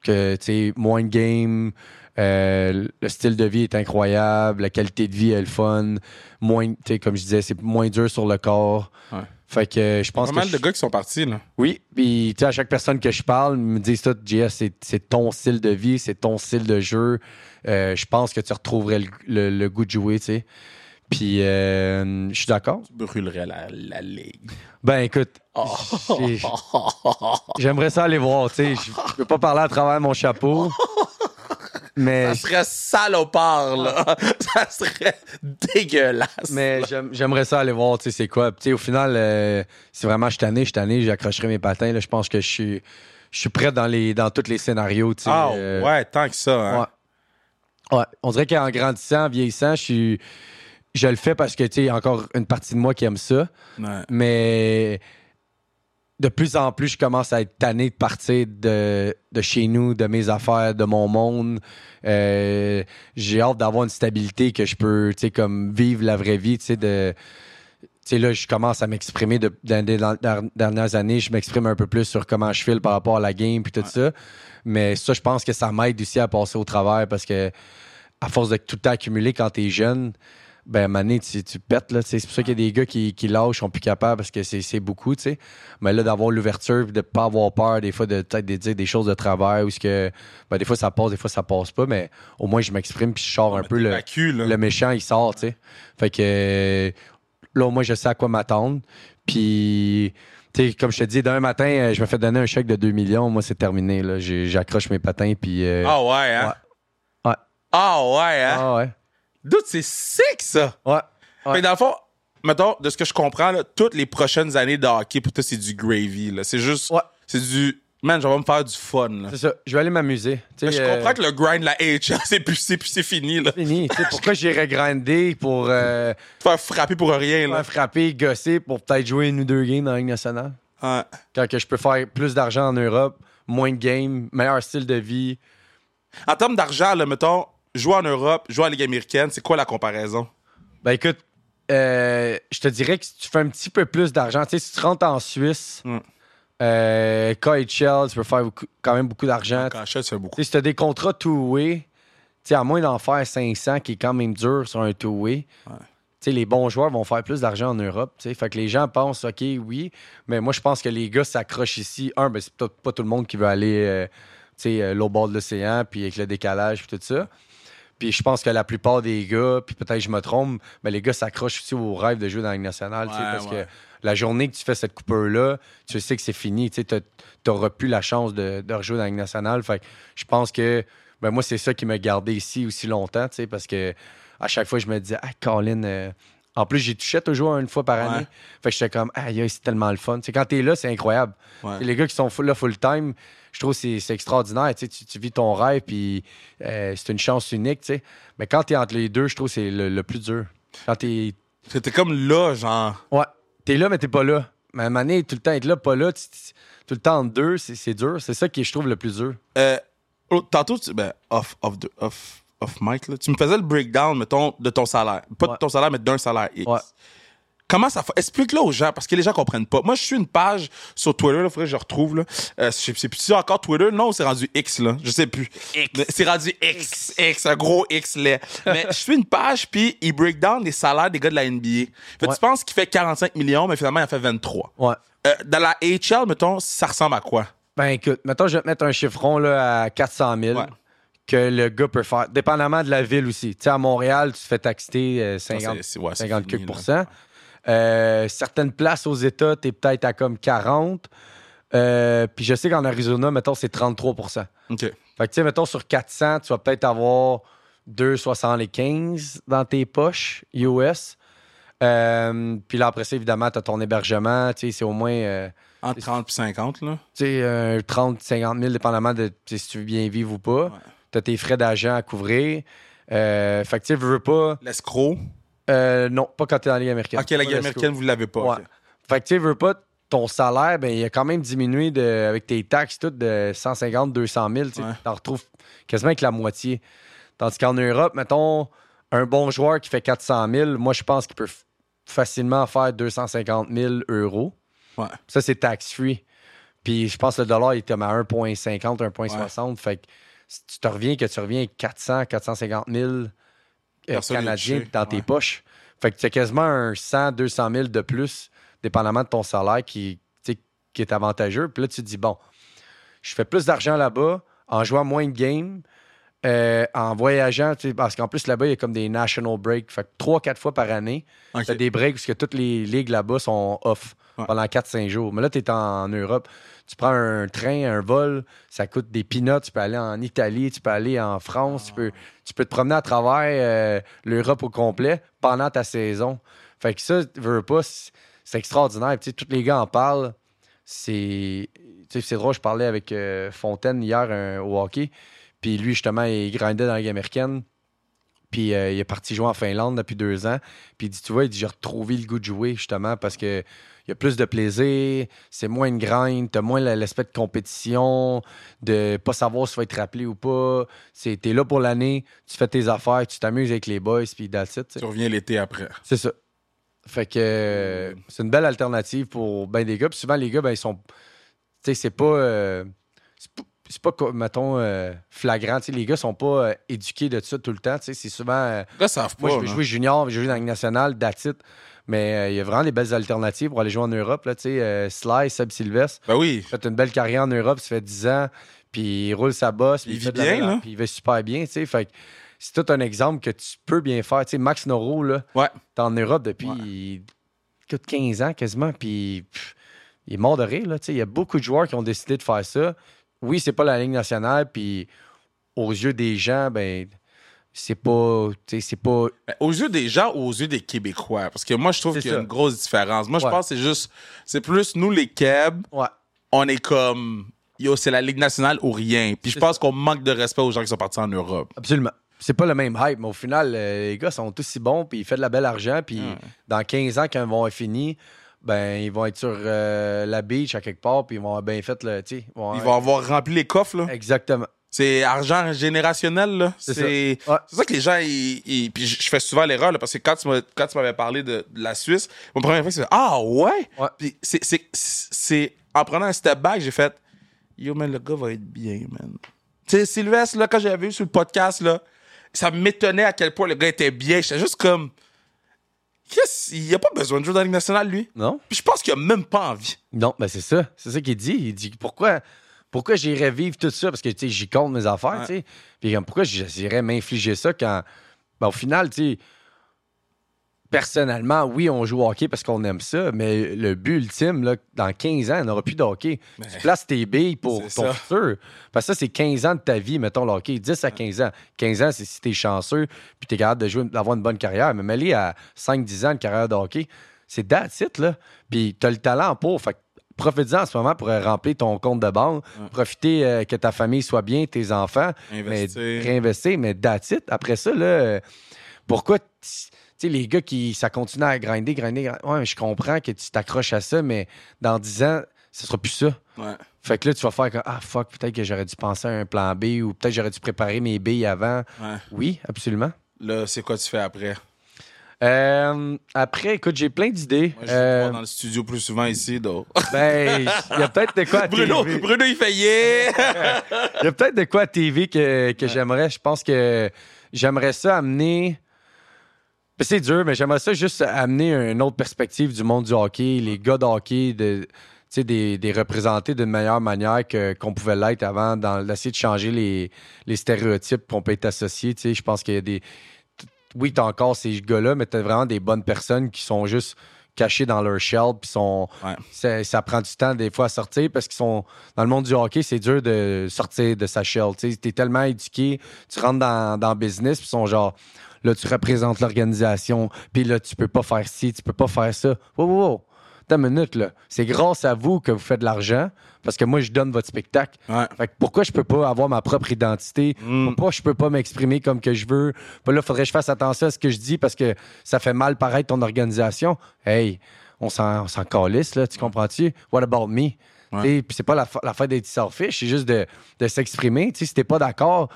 Que, moins de game, euh, le style de vie est incroyable, la qualité de vie est le fun, moins, tu comme je disais, c'est moins dur sur le corps. Ouais. Fait que euh, je pense Pas que mal je- de gars qui sont partis, là. oui, puis tu sais, à chaque personne que je parle, ils me disent ça, JS, c'est, ton style de vie, c'est ton style de jeu. Euh, je pense que tu retrouverais le, le- le goût de jouer, tu sais. Puis euh, je suis d'accord. Brûlerait la, la ligue. Ben écoute, Oh. j'ai- j'aimerais ça aller voir, tu sais. Je je peux pas parler à travers mon chapeau, mais, Ça serait salopard, là. Ça serait dégueulasse. mais j'aime- j'aimerais ça aller voir, tu sais, c'est quoi. Au final, euh, si vraiment je suis tanné, je suis tanné, j'accrocherai mes patins. Là, je pense que je suis, je suis prêt dans, les, dans tous les scénarios, tu sais. Ah, euh, ouais, tant que ça, hein. Ouais. Ouais. On dirait qu'en grandissant, en vieillissant, je suis. Je le fais parce que, tu sais, il y a encore une partie de moi qui aime ça. Ouais. Mais de plus en plus, je commence à être tanné de partir de, de chez nous, de mes affaires, de mon monde. Euh, J'ai hâte d'avoir une stabilité que je peux, tu sais, comme vivre la vraie vie, tu sais, de. Tu sais, là, je commence à m'exprimer de- dans les dernières années. Je m'exprime un peu plus sur comment je file par rapport à la game puis tout ça. Mais ça, je pense que ça m'aide aussi à passer au travers parce que, à force de tout le temps accumuler quand t'es jeune, ben, donné, tu, tu pètes, là. C'est pour ça qu'il y a des gars qui, qui lâchent, sont plus capables parce que c'est beaucoup, tu sais. Mais là, d'avoir l'ouverture de pas avoir peur, des fois, de peut-être de dire des choses de travers ou ce que, ben, des fois, ça passe, des fois, ça passe pas, mais au moins, je m'exprime puis je sors un peu le, le méchant, il sort, tu sais. Fait que là, moi, je sais à quoi m'attendre. Puis, tu sais, comme je te dis, d'un matin, euh, je me fais donner un chèque de 2 millions. Moi, c'est terminé. là. J'accroche mes patins, puis... euh, Ah ouais, hein? Ouais. Ah ouais, hein? ah ouais. Dude, c'est sick, ça! Ouais. Ouais. Mais dans le fond, mettons, de ce que je comprends, là, toutes les prochaines années de hockey, pour toi, c'est du gravy, là. C'est juste... Ouais. C'est du. Man, je vais me faire du fun. Là. C'est ça. Je vais aller m'amuser. Mais je euh, comprends que le grind, la AHL, c'est plus, c'est plus- c'est fini. Là. fini. Tu sais, pourquoi j'irais grinder pour euh, faire frapper pour rien. Là. faire frapper, gosser pour peut-être jouer une ou deux games dans la Ligue nationale? Ouais. Quand que je peux faire plus d'argent en Europe, moins de games, meilleur style de vie. En termes d'argent, là, mettons, jouer en Europe, jouer en Ligue américaine, c'est quoi la comparaison? Ben écoute, euh, je te dirais que si tu fais un petit peu plus d'argent, tu sais, si tu rentres en Suisse, Mm. euh, KHL, tu peux faire beaucoup- quand même beaucoup d'argent. Beaucoup. Tu sais, si tu as des contrats two-way, tu sais, à moins d'en faire 500, qui est quand même dur sur un two-way, Ouais. tu sais, les bons joueurs vont faire plus d'argent en Europe. tu sais. Fait que les gens pensent, OK, oui, mais moi, je pense que les gars s'accrochent ici. Un, ben, c'est peut-être pas tout le monde qui veut aller euh, tu sais, euh, l'au bord de l'océan, puis avec le décalage, puis tout ça. Puis je pense que la plupart des gars, puis peut-être je me trompe, mais les gars s'accrochent aussi au rêve de jouer dans la Ligue nationale, Ouais, parce ouais. que la journée que tu fais cette coupeur-là, tu sais que c'est fini, tu n'auras plus la chance de, de rejouer dans la Ligue nationale. Fait que je pense que ben moi, c'est ça qui m'a gardé ici aussi longtemps, parce que à chaque fois, je me disais, ah, Colin, euh, en plus, j'y touchais toujours une fois par année. Ouais. Fait que j'étais comme, ah, c'est tellement le fun. Tu sais, quand t'es là, c'est incroyable. Les gars qui sont full- là full-time, je trouve que c'est extraordinaire. Tu, sais, tu, tu vis ton rêve, puis euh, c'est une chance unique. tu sais. Mais quand t'es entre les deux, je trouve que c'est le, le plus dur. Quand t'es. C'était comme là, genre. Ouais, t'es là, mais t'es pas là. Mais à un moment donné, tout le temps être là, pas là, tu- tu- tout le temps entre deux, c'est dur. C'est ça qui, je trouve, le plus dur. Euh, oh, tantôt, tu, ben, off, off, de- off, off mic, là, tu me faisais le breakdown, mettons, de ton salaire. Pas de ton salaire, mais d'un salaire X. Ouais. Comment ça fait Explique-le aux gens parce que les gens comprennent pas. Moi, je suis une page sur Twitter, là, faudrait que je retrouve là. Euh, plus encore Twitter, non, c'est rendu X là, je sais plus. C'est rendu X, X, un gros X là. mais je suis une page puis il break down les salaires des gars de la NBA. Tu penses qu'il fait 45 millions, mais finalement il en fait 23. Ouais. Euh, dans la HL, mettons, ça ressemble à quoi? Ben écoute, mettons je vais te mettre un chiffron là à 400 000. Que le gars peut faire, dépendamment de la ville aussi. Tu sais, à Montréal, tu te fais taxer 50, ouais, 50 000, euh, certaines places aux États, tu es peut-être à comme 40. Euh, Puis je sais qu'en Arizona, mettons, c'est 33 OK. Fait que, tu sais, mettons, sur 400, tu vas peut-être avoir 2,75 dans tes poches US. Euh, puis là, après ça, évidemment, tu as ton hébergement. Tu sais, c'est au moins euh, Entre 30 et 50, là. tu sais, euh, 30, 50 000, dépendamment de si tu veux bien vivre ou pas. Tu as tes frais d'agent à couvrir. Fait que, tu veux pas. L'escroc. Euh, non, pas quand tu es dans la Ligue américaine. OK, la Ligue américaine, vous l'avez pas. Ouais. Fait que, tu veux pas. Ton salaire, ben, il a quand même diminué de, avec tes taxes, toutes de 150, 200 000. Tu Ouais. t'en retrouves quasiment avec la moitié. Tandis qu'en Europe, mettons, un bon joueur qui fait 400 000, moi, je pense qu'il peut facilement faire 250 000 euros. Ouais. Ça, c'est tax-free. Puis je pense que le dollar il était à 1,50, 1,60. Fait que si tu te reviens que tu reviens avec 400, 450 000 touché, dans ouais. tes poches. Fait que tu as quasiment un 100, 200 000 de plus, dépendamment de ton salaire, qui, tu qui est avantageux. Puis là, tu te dis, bon, je fais plus d'argent là-bas en jouant moins de games, euh, en voyageant, tu parce qu'en plus, là-bas, il y a comme des national breaks. Fait que 3-4 fois par année, OK. T'as des breaks parce que toutes les ligues là-bas sont off Ouais. pendant 4-5 jours. Mais là, tu es en Europe. Tu prends un train, un vol, ça coûte des peanuts. Tu peux aller en Italie, tu peux aller en France, tu, peux, tu peux te promener à travers euh, l'Europe au complet pendant ta saison. Fait que ça, veux pas, c'est extraordinaire. Tous les gars en parlent. C'est drôle, je parlais avec euh, Fontaine hier euh, au hockey. Puis lui, justement, il grindait dans la Ligue américaine. Puis euh, il est parti jouer en Finlande depuis deux ans. Puis il dit, tu vois, il dit, j'ai retrouvé le goût de jouer, justement, parce que il y a plus de plaisir, c'est moins une grind, t'as moins la- l'aspect de compétition, de pas savoir si tu vas être rappelé ou pas. C'est, t'es là pour l'année, tu fais tes affaires, tu t'amuses avec les boys, puis that's it, tu reviens l'été après. C'est ça. Fait que euh, c'est une belle alternative pour ben des gars. Puis souvent, les gars, ben, ils sont. Tu sais, c'est pas. euh, c'est pas- c'est pas, mettons, euh, flagrant. Les gars sont pas euh, éduqués de ça tout le temps. C'est souvent. euh, moi, pas. je veux jouer junior, je veux jouer dans la Ligue nationale, it. Mais il y a vraiment des belles alternatives pour aller jouer en Europe. Là, Sly, Seb Sylvestre, Ben oui. fait une belle carrière en Europe, ça fait 10 ans, puis il roule sa bosse, Il vit bien, là. Puis il va super bien. Fait c'est tout un exemple que tu peux bien faire. Tu sais, Max Noro, là, Ouais. t'es en Europe depuis Ouais. il- écoute, 15 ans quasiment, puis il est mort de rire. Là, tu sais. il y a beaucoup de joueurs qui ont décidé de faire ça. Oui, c'est pas la Ligue nationale, puis aux yeux des gens, ben c'est pas, c'est pas Ben, aux yeux des gens ou aux yeux des Québécois? Parce que moi, je trouve qu'il y a ça. une grosse différence. Moi, je pense que c'est juste. C'est plus nous, les Keb, Ouais. on est comme, yo, c'est la Ligue nationale ou rien. Puis je pense qu'on manque de respect aux gens qui sont partis en Europe. Absolument. C'est pas le même hype, mais au final, euh, les gars sont tous si bons, puis ils font de la belle argent, puis dans 15 ans, quand ils vont être finis, ben, ils vont être sur euh, la beach à quelque part, puis ils vont avoir bien fait le. ils vont Ils vont avoir rempli les coffres, là. Exactement. C'est argent générationnel, là. C'est ça. Ouais. c'est ça que les gens, ils, ils- puis je fais souvent l'erreur, là, parce que quand tu m'as- quand tu m'avais parlé de, de la Suisse, mon premier réflexe, c'est Ah ouais? Ouais. Puis c'est- c'est- c'est en prenant un step back, j'ai fait Yo, man, le gars va être bien, man. Tu sais, Sylvestre, là, quand j'avais vu sur le podcast, là, ça m'étonnait à quel point le gars était bien. J'étais juste comme. Yes, il a pas besoin de jouer dans la Ligue nationale, lui. Non? Puis je pense qu'il a même pas envie. Non, ben c'est ça. C'est ça qu'il dit. Il dit pourquoi, pourquoi j'irais vivre tout ça? Parce que j'y compte mes affaires, Ouais. Puis comme, pourquoi j'irais m'infliger ça quand. Ben, au final, tu sais, personnellement, oui, on joue au hockey parce qu'on aime ça, mais le but ultime, là, dans 15 ans, on n'aura plus de hockey. Tu places tes billes pour ton ça. futur. Parce que ça, c'est 15 ans de ta vie, mettons, le hockey. 10 à 15 ans. 15 ans, c'est si t'es chanceux puis t'es capable de jouer, d'avoir une bonne carrière. Mais mêlé à 5-10 ans de carrière de hockey, c'est that's it, là. Puis t'as le talent pour. Fait profite-en en ce moment pour remplir ton compte de banque, profiter euh, que ta famille soit bien, tes enfants, Investir. mais réinvestir, mais that's it. Après ça, là, euh, pourquoi, sais, les gars qui, ça continue à grinder, grinder, grinder. ouais, mais je comprends que tu t'accroches à ça, mais dans 10 ans, ce sera plus ça. Ouais. Fait que là, tu vas faire comme, ah fuck, peut-être que j'aurais dû penser à un plan B ou peut-être j'aurais dû préparer mes billes avant. Ouais. Oui, absolument. Là, c'est quoi tu fais après? Euh, après, écoute, j'ai plein d'idées. Moi, je Euh, dans le studio plus souvent ici, donc. ben, il y a peut-être de quoi à Bruno, TV. Bruno, il fait yeah! Il y a peut-être de quoi à TV que, que j'aimerais. Je pense que j'aimerais ça amener. C'est dur, mais j'aimerais ça juste amener une autre perspective du monde du hockey, les gars de hockey, de, tu sais, des, des représenter d'une meilleure manière que, qu'on pouvait l'être avant, dans d'essayer de changer les, les stéréotypes qu'on peut être associés. Tu sais, je pense qu'il y a des. Oui, t'as encore ces gars-là, mais t'as vraiment des bonnes personnes qui sont juste cachées dans leur shell, puis sont. Ouais. Ça, prend du temps des fois à sortir parce qu'ils sont dans le monde du hockey, c'est dur de sortir de sa shell. Tu es tellement éduqué, tu rentres dans, dans le business, puis ils sont genre là, tu représentes l'organisation, puis là, tu peux pas faire ci, tu peux pas faire ça. Wow, wow, wow. Une minute, là. C'est grâce à vous que vous faites de l'argent parce que moi, je donne votre spectacle. Ouais. Fait que pourquoi je peux pas avoir ma propre identité? Mm. Pourquoi je peux pas m'exprimer comme que je veux? Puis là, faudrait que je fasse attention à ce que je dis parce que ça fait mal paraître ton organisation. Hey, on s'en, on s'en calisse, là, tu comprends-tu? What about me? Puis c'est pas la, la d'être selfish, c'est juste de, de s'exprimer. Si t'es pas d'accord,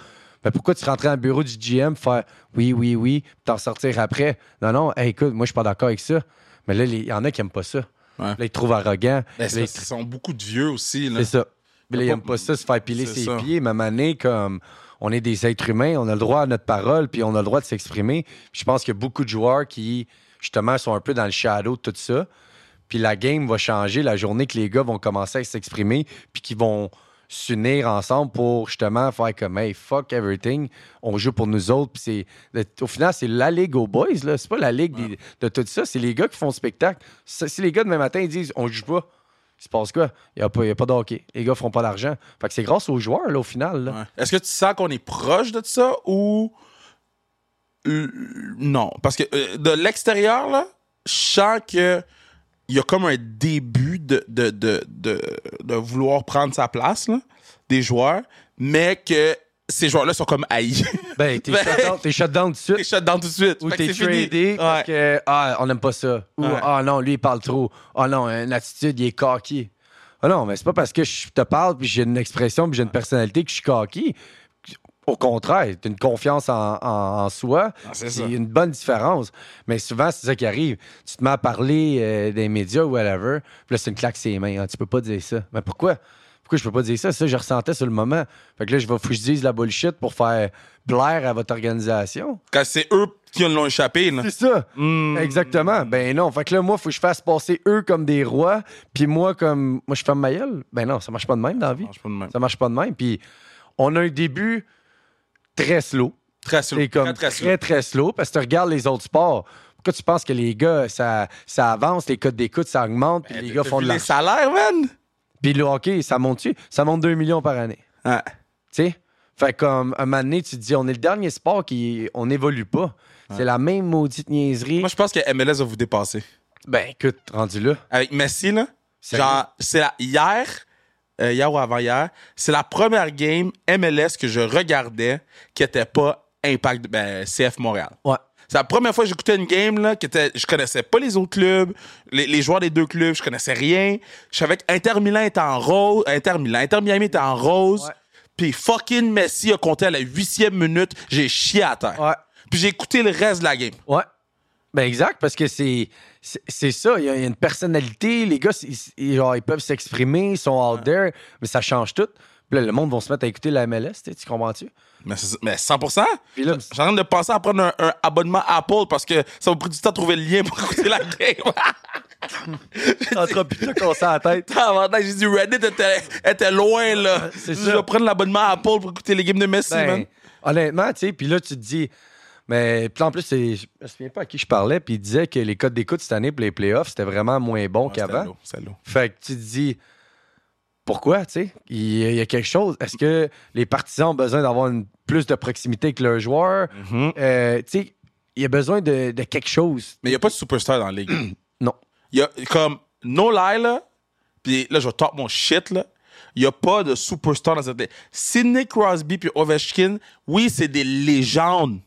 ben pourquoi tu rentrais dans le bureau du GM faire oui, oui, oui, puis t'en sortir après? Non, non, hey, écoute, moi, je suis pas d'accord avec ça. Mais là, il y en a qui aiment pas ça. Ouais. Là, ils te trouvent arrogant. Ben, Là, ils sont beaucoup de vieux aussi, là. c'est ça. Puis là, Y il a aime pas- ça, se faire piler ses ça. pieds. Même année, comme on est des êtres humains, on a le droit à notre parole, puis on a le droit de s'exprimer. Je pense qu'il y a beaucoup de joueurs qui, justement, sont un peu dans le shadow de tout ça. Puis la game va changer la journée que les gars vont commencer à s'exprimer, puis qu'ils vont s'unir ensemble pour justement faire comme hey fuck everything on joue pour nous autres puis au final c'est la ligue aux boys là c'est pas la ligue des- de tout ça c'est les gars qui font le spectacle si les gars demain matin ils disent on joue pas il se passe quoi? Il n'y a, pas- y a pas de hockey. Les gars feront pas d'argent. Fait que c'est grâce aux joueurs, là, au final. Ouais. Est-ce que tu sens qu'on est proche de ça ou. Euh, non? Parce que euh, de l'extérieur, là, je sens que. Il y a comme un début de, de, de, de, vouloir prendre sa place, là, des joueurs, mais que ces joueurs-là sont comme haïs. Ben, t'es Ben- shut down, t'es tout de T'es suite. shut down tout de suite. Ou t'es tradé parce Ouais. que, ah, on n'aime pas ça. Ou, Ouais. ah non, lui, il parle trop. Ah non, une attitude, il est cocky. Ah non, mais c'est pas parce que je te parle puis j'ai une expression puis j'ai une personnalité que je suis cocky. Au contraire, t'as une confiance en, en- en soi. Ah, c'est une bonne différence. Mais souvent, c'est ça qui arrive. Tu te mets à parler euh, des médias ou whatever, puis là, c'est une claque ses mains. Ah, tu peux pas dire ça. Mais pourquoi? Pourquoi je peux pas dire ça? Ça, je ressentais sur le moment. Fait que là, je vais faut que je dise la bullshit pour faire plaire à votre organisation. Quand c'est eux qui l'ont échappé, là. C'est ça. Hmm. Exactement. Ben non. Fait que là, moi, faut que je fasse passer eux comme des rois, puis moi, comme. Moi, je ferme ma gueule. Ben non, ça marche pas de même dans la vie. Ça marche pas de même. Ça marche pas de même. Puis on a un début très slow. Très slow. C'est comme très, très, très très, slow. slow parce que tu regardes les autres sports. Pourquoi tu penses que les gars, ça, ça avance, les codes d'écoute, ça augmente, puis les gars font de les l'argent. salaires, man? Puis le hockey, ça monte-tu? Ça monte 2 millions par année. Ouais. Tu sais? Fait comme, un moment donné, tu te dis, on est le dernier sport qui. On n'évolue pas. C'est la même maudite niaiserie. Moi, je pense que MLS va vous dépasser. Ben, écoute, rendu là. Avec Messi, là. Genre, c'est la... hier, euh, hier ou avant-hier. C'est la première game MLS que je regardais qui était pas Impact, ben, CF Montréal. Ouais. C'est la première fois que j'écoutais une game là, qui était, je connaissais pas les autres clubs, les, les joueurs des deux clubs, je connaissais rien. Je savais qu'Inter Milan était en rose, Inter Milan, Inter Miami était en rose. Ouais. Puis fucking Messi a compté à la huitième minute, j'ai chié à terre. Ouais. Puis j'ai écouté le reste de la game. Ouais. Ben exact, parce que c'est c'est ça. Il y, a, une personnalité. Les gars, ils, genre, ils peuvent s'exprimer, ils sont out there, mais ça change tout. Puis là, le monde va se mettre à écouter la MLS, tu comprends-tu? Mais, mais 100%. Puis là, Je suis en train de penser à prendre un, un abonnement Apple parce que ça m'a pris du temps de trouver le lien pour écouter la game. sera plus de qu'on à la tête. J'ai dit Reddit était, était loin, là. C'est Je vais prendre l'abonnement Apple pour écouter les games de Messi, Ben, man. honnêtement, tu sais, puis là, tu te dis. Mais puis en plus, je me souviens pas à qui je parlais, puis il disait que les codes d'écoute cette année pour les playoffs, c'était vraiment moins bon c'était qu'avant. Fait que tu te dis, pourquoi, tu sais? Il y, a- quelque chose. Est-ce que les partisans ont besoin d'avoir une- plus de proximité avec leurs joueurs? Mhm. Euh, tu sais, il y a besoin de, de quelque chose. Mais il n'y a pas de superstar dans la ligue. Non. Il y a comme No Lie, là. Puis là, je talk mon shit, là. Il n'y a pas de superstar dans cette ligue. Sidney Crosby puis Ovechkin, oui, c'est des légendes.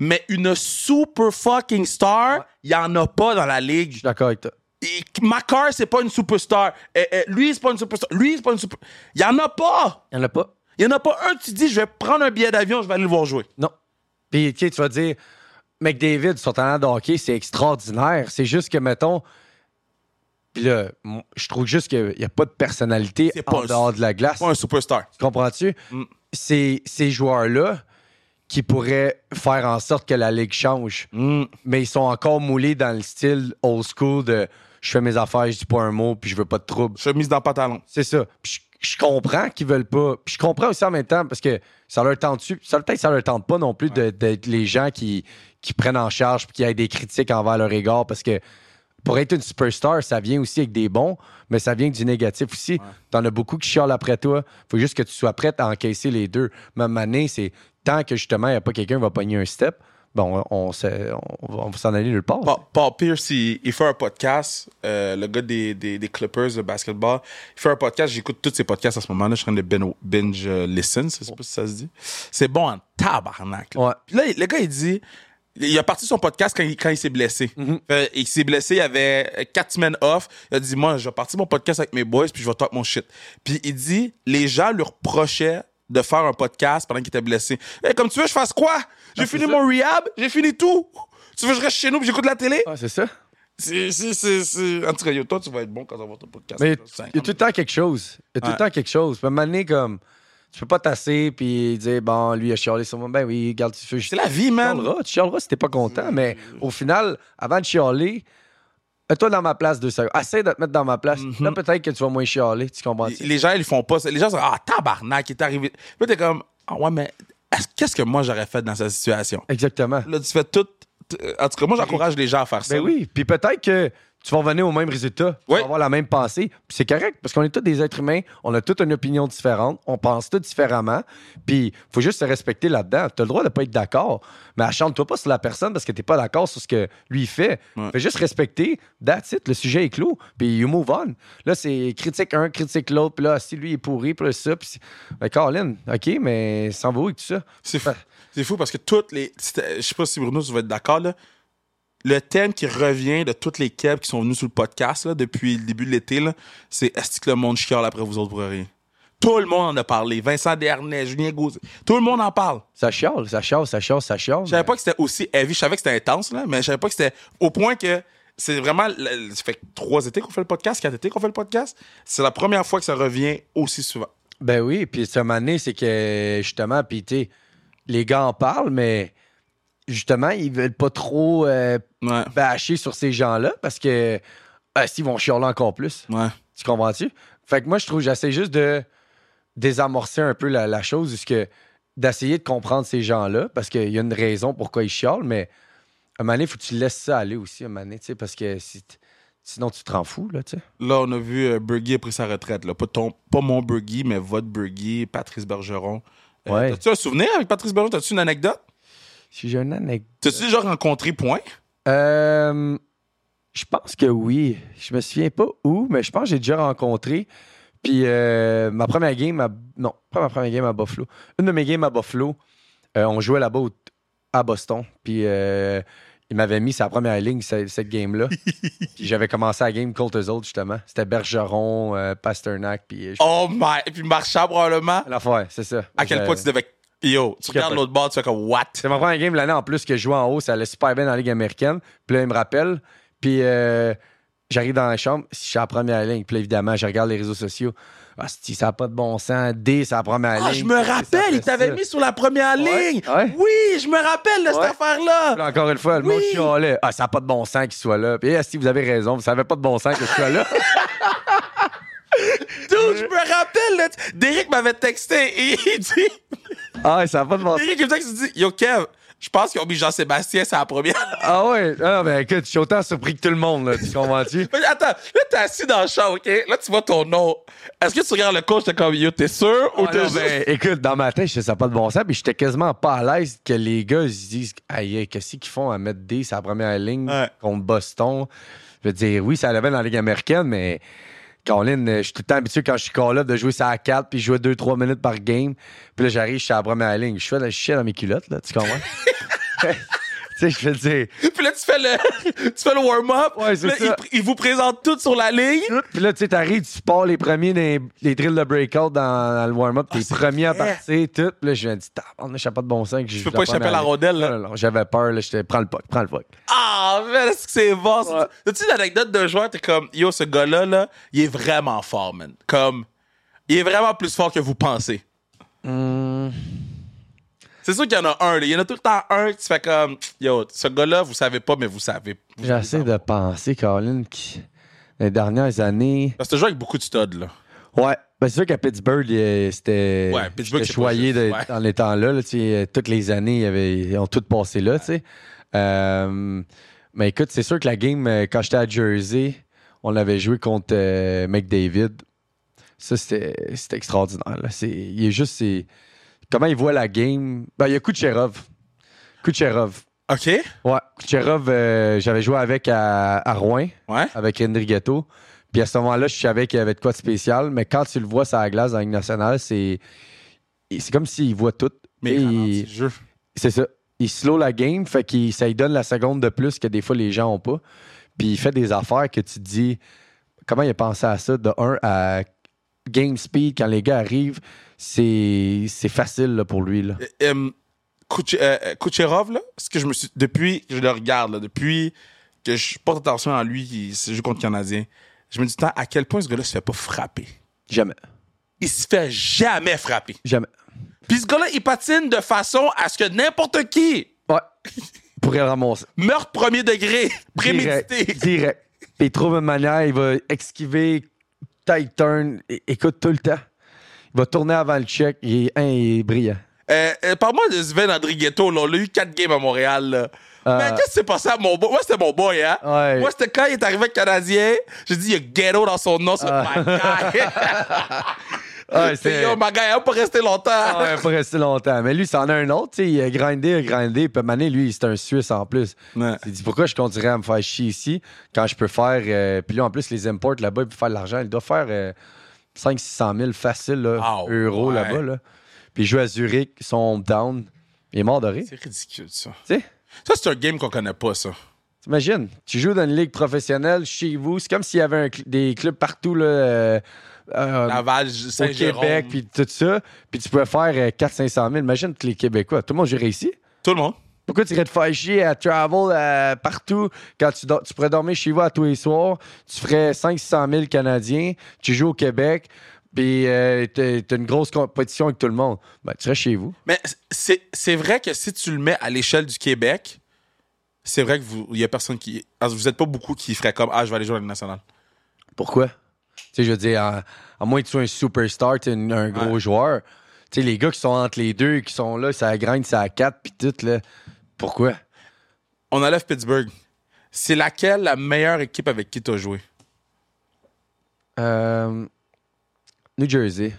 Mais une super fucking star, il n'y en a pas dans la Je ligue. suis d'accord avec toi. Et Makar, c'est pas une superstar. Eh, eh, lui, c'est pas une superstar. Lui, c'est pas une super. Il y en a pas. Il n'y en a pas. Il y en a pas un, tu dis, je vais prendre un billet d'avion, je vais aller le voir jouer. Non. Puis, tu sais, tu vas dire, McDavid, son talent de hockey, c'est extraordinaire. C'est juste que, mettons. Puis là, je trouve juste qu'il n'y a pas de personnalité C'est pas en un- dehors de la glace. Pas un superstar. Tu comprends-tu? Mm. C'est ces joueurs-là qui pourraient faire en sorte que la ligue change. Mm. Mais ils sont encore moulés dans le style old school de je fais mes affaires, je dis pas un mot, puis je veux pas de trouble. Chemise dans le pantalon. C'est ça. Puis je, je comprends qu'ils veulent pas. Puis je comprends aussi en même temps parce que ça leur tente dessus. Ça peut-être ça leur tente pas non plus d'être les gens qui, qui prennent en charge puis qui aient des critiques envers leur égard parce que pour être une superstar, ça vient aussi avec des bons, mais ça vient avec du négatif aussi. T'en as beaucoup qui chialent après toi. Faut juste que tu sois prête à encaisser les deux. Même année, c'est tant que justement, il n'y a pas quelqu'un qui va pogner un step, bon, on, s'est- on va, on va s'en aller nulle part. Paul, Paul Pierce, il, il fait un podcast, euh, le gars des, des, des Clippers de basketball. Il fait un podcast, j'écoute tous ses podcasts à ce moment-là. Je suis en train de bin- binge euh, listen, je sais pas si ça se dit. C'est bon en tabarnak. là. Ouais. Puis là, le gars, il dit, il a parti son podcast quand il, quand il s'est blessé. Fait, il s'est blessé, il avait quatre semaines off. Il a dit, moi, je vais partir mon podcast avec mes boys, puis je vais talk mon shit. Puis il dit, les gens lui reprochaient de faire un podcast pendant qu'il était blessé. Eh, comme tu veux, je fasse quoi? J'ai Ah, fini mon rehab, j'ai fini tout. Tu veux que je reste chez nous puis j'écoute la télé? Ah, c'est ça. C'est, c'est, c'est... En tout cas, toi, tu vas être bon quand on va ton podcast. Mais il y a tout le temps quelque chose. Il y a tout Ouais. le temps quelque chose. Puis à un moment donné, comme, tu peux pas tasser puis dire, bon, lui, il a chialé sur moi. Ben oui, regarde, tu fais. C'est la vie, Tu man. chialeras, tu chialeras si t'es pas content. Mais au final, avant de chialer, mets-toi dans ma place deux secondes. Essaye de te mettre dans ma place. Mhm. Là, peut-être que tu vas moins chialer. Tu comprends? Les- Les gens, ils font pas ça. Les gens sont Ah, tabarnak, il est arrivé. Là, t'es comme Ah, ouais, mais est-ce- qu'est-ce que moi j'aurais fait dans cette situation? Exactement. Là, tu fais tout. En tout cas, moi, j'encourage les gens à faire ça. Ben oui. Puis peut-être que tu vas revenir au même résultat. Tu vas avoir la même pensée. Puis c'est correct, parce qu'on est tous des êtres humains. On a toutes une opinion différente. On pense tous différemment. Puis faut juste se respecter là-dedans. Tu as le droit de pas être d'accord. Mais achante-toi pas sur la personne parce que t'es pas d'accord sur ce que lui fait. Ouais. Fais juste respecter. That's it. Le sujet est clos. Puis you move on. Là, c'est critique un, critique l'autre. Puis là, si lui est pourri, puis là, ça. Puis ben, Colin, OK, mais s'en va où avec tout ça? C'est fou. C'est fou parce que toutes les. Je sais pas si Bruno, tu vas être d'accord, là. Le thème qui revient de toutes les kebs qui sont venus sur le podcast là, depuis le début de l'été, c'est est-ce que le monde chiale après vous autres pour rien? Tout le monde en a parlé. Vincent Dernay, Julien Gauthier. Tout le monde en parle. Ça chiale, ça chiale, ça chiale, ça chiale. Je savais pas que c'était aussi heavy. Je savais que c'était intense, là, mais je savais pas que c'était au point que c'est vraiment. Ça fait trois étés qu'on fait le podcast, quatre étés qu'on fait le podcast. C'est la première fois que ça revient aussi souvent. Ben oui, puis moment donné, c'est que justement, puis tu les gars en parlent, mais justement, ils veulent pas trop euh, Ouais. bâcher sur ces gens-là parce que euh, s'ils vont chialer encore plus. Ouais. Tu comprends-tu? Fait que moi, je trouve, j'essaie juste de désamorcer un peu la, la chose, que d'essayer de comprendre ces gens-là, parce qu'il y a une raison pourquoi ils chialent, mais à un moment donné, il faut que tu laisses ça aller aussi, à un moment donné, tu sais, parce que si sinon, tu te rends fou, là, tu sais. Là, on a vu euh, Bergy a pris sa retraite. Là. Pas, ton, pas mon Bergy, mais votre Bergy, Patrice Bergeron. Euh, Ouais. T'as-tu un souvenir avec Patrice Bergeron? T'as-tu une anecdote? Si j'ai une anecdote. T'as-tu déjà rencontré Point? Euh, je pense que oui. Je me souviens pas où, mais je pense que j'ai déjà rencontré. Puis euh, ma première game à. Non, pas ma première game à Buffalo. Une de mes games à Buffalo, euh, on jouait là-bas à Boston. Puis euh, il m'avait mis sa première ligne, cette, cette game-là. puis j'avais commencé la game contre eux autres, justement. C'était Bergeron, euh, Pasternak. Puis. je- Oh my. Et puis Marchand, probablement. L'affaire, c'est ça. À quel point tu devais. Yo, tu regardes l'autre bord, tu fais comme what? C'est ma première game de l'année en plus que je jouais en haut. Ça allait super bien dans la Ligue américaine. Puis là, il me rappelle. Puis euh, j'arrive dans la chambre. Je suis à la première ligne. Puis là, évidemment, je regarde les réseaux sociaux. Ah, si ça n'a pas de bon sens. D, c'est la première Ah, ligne. je me rappelle, il t'avait mis sur la première Ouais, ligne. ouais. Oui, je me rappelle de cette affaire-là. Encore une fois, le monde Oui. chialait. Ah, ça n'a pas de bon sens qu'il soit là. Puis eh, si vous avez raison, vous savez pas de bon sens que je sois là. Dude, je me rappelle. Là, Derek m'avait texté et il dit. ah, ça n'a pas de bon sens. Derek il me texte, il dit Yo, Kev, je pense qu'ils ont mis Jean-Sébastien, c'est la première. Ah ouais. Ah, ben écoute, je suis autant surpris que tout le monde. Là, tu comprends-tu? Attends, là, t'es assis dans le champ, OK? Là, tu vois ton nom. Est-ce que tu regardes le coach, t'es comme Yo, t'es sûr ou Ah t'es juste- ben, écoute, dans ma tête, je sais ça n'a pas de bon sens, puis j'étais quasiment pas à l'aise que les gars se disent Aïe, qu'est-ce qu'ils font à mettre D la première ligne Ouais. contre Boston? Je veux dire, oui, ça allait bien dans la Ligue américaine, mais Colin, euh, je suis tout le temps habitué quand je suis call up de jouer ça à 4 puis jouer 2-3 minutes par game. Puis là, j'arrive, je suis à la première ligne. Je fais de la dans mes culottes, là, tu comprends? tu sais, je te dire. Puis là, tu fais le, tu fais le warm-up. Ouais, c'est ça. Il, il vous présente tout sur la ligne. Puis là, tu sais, t'arrives, tu pars les premiers des les drills de breakout dans, dans le warm-up, t'es Ah, c'est premier à partir, tout. Puis là, je me dis, on n'a pas de bon sens que je peux pas échapper à la rondelle, là. Non, non, j'avais peur, là, j'étais, prends le puck, prends le puck. Ah, mais est-ce que c'est bon? Ouais. As-tu une anecdote de joueur? T'es comme, yo, ce gars-là, là, il est vraiment fort, man. Comme, il est vraiment plus fort que vous pensez. Hmm. C'est sûr qu'il y en a un, là. Il y en a tout le temps un qui fait comme, yo, ce gars-là, vous savez pas, mais vous savez. Vous- J'essaie de penser, Colin, qui, les dernières années. Parce que tu joues avec beaucoup de studs, là. Ouais. Ben, c'est sûr qu'à Pittsburgh, c'était. Ouais, Pittsburgh, c'est choyé de- ouais. dans les temps-là. là, toutes les années, il y avait- ils ont tout passé là, tu sais. Euh, mais écoute, c'est sûr que la game, euh, quand j'étais à Jersey, on avait joué contre euh, McDavid. Ça, c'était extraordinaire. Là. C'est- Il est juste. c'est- Comment il voit la game? Ben, il y a Kucherov. Kucherov. OK? Ouais, Kucherov, euh, j'avais joué avec à, à Rouen Ouais. avec Henry Ghetto. Puis à ce moment-là, je savais qu'il y avait de quoi de spécial, mais quand tu le vois sur la glace dans la Ligue nationale, c'est c'est comme s'il voit tout. Mais il c'est ça. Il slow la game, fait qu'il ça lui donne la seconde de plus que des fois les gens ont pas. Puis il fait des affaires que tu te dis comment il a pensé à ça de 1 à game speed quand les gars arrivent, c'est c'est facile là, pour lui là. Euh, euh, Kuch- euh, Kucherov, là, ce que je me suis. Depuis que je le regarde, là, depuis que je porte attention à lui, se joue contre le Canadien, je me dis tant à quel point ce gars-là se fait pas frapper. Jamais, Il se fait jamais frapper. jamais. Puis ce gars-là, il patine de façon à ce que n'importe qui Ouais. Pourrait le ramasser. meurtre premier degré, prémédité. Direct. direct. Puis il trouve une manière, il va esquiver, tight turn, écoute tout le temps. Il va tourner avant le check, il est, hein, il est brillant. Euh, euh, Parle-moi de Sven Andrighetto, là. On a eu quatre games à Montréal, là. Euh. Mais qu'est-ce qui s'est passé à mon boy? Moi, c'était mon boy, hein? Ouais. Moi, c'était quand il est arrivé avec Canadien. J'ai dit, il y a ghetto dans son nom. C'est Ah. my guy. Ouais, C'est yo, my guy, il va pas rester longtemps. Ah ouais, pas resté longtemps. Mais lui, c'en a un autre, tu sais, il a grindé, il a grindé. Puis Mané, lui, c'est un Suisse en plus. Ouais. Il dit pourquoi je continuerais à me faire chier ici quand je peux faire. euh, puis là, en plus, les imports là-bas, il peut faire de l'argent. Il doit faire euh, 500-600 000 facile, là, euros ouais. là-bas. Là. Puis il joue à Zurich, son hometown. Il est mort de rire. C'est ridicule, ça. Tu sais? Ça, c'est un game qu'on connaît pas, ça. T'imagines, tu joues dans une ligue professionnelle chez vous. C'est comme s'il y avait un cl- des clubs partout, là, euh, euh, Laval, au. Québec, puis tout ça. Puis tu pouvais faire euh, 400-500 000. Imagine tous les Québécois. Tout le monde jouerait ici. Tout le monde. Pourquoi tu irais te faire chier à travel euh, partout quand tu, pourrais dormir chez vous à tous les soirs? Tu ferais 500 000 Canadiens, tu joues au Québec, puis euh, t'as une grosse compétition avec tout le monde. Ben, tu serais chez vous. Mais c'est vrai que si tu le mets à l'échelle du Québec, c'est vrai que vous, y a personne qui. ah, Vous êtes pas beaucoup qui ferait comme Ah, je vais aller jouer à la nationale. Pourquoi? Tu sais, je veux dire, à, à moins que tu sois un superstar, tu un, un gros Ouais. joueur. Tu sais, les gars qui sont entre les deux, qui sont là, ça grind, ça à 4, puis tout, là. Pourquoi? On enlève Pittsburgh. C'est laquelle la meilleure équipe avec qui tu as joué? Euh, New Jersey.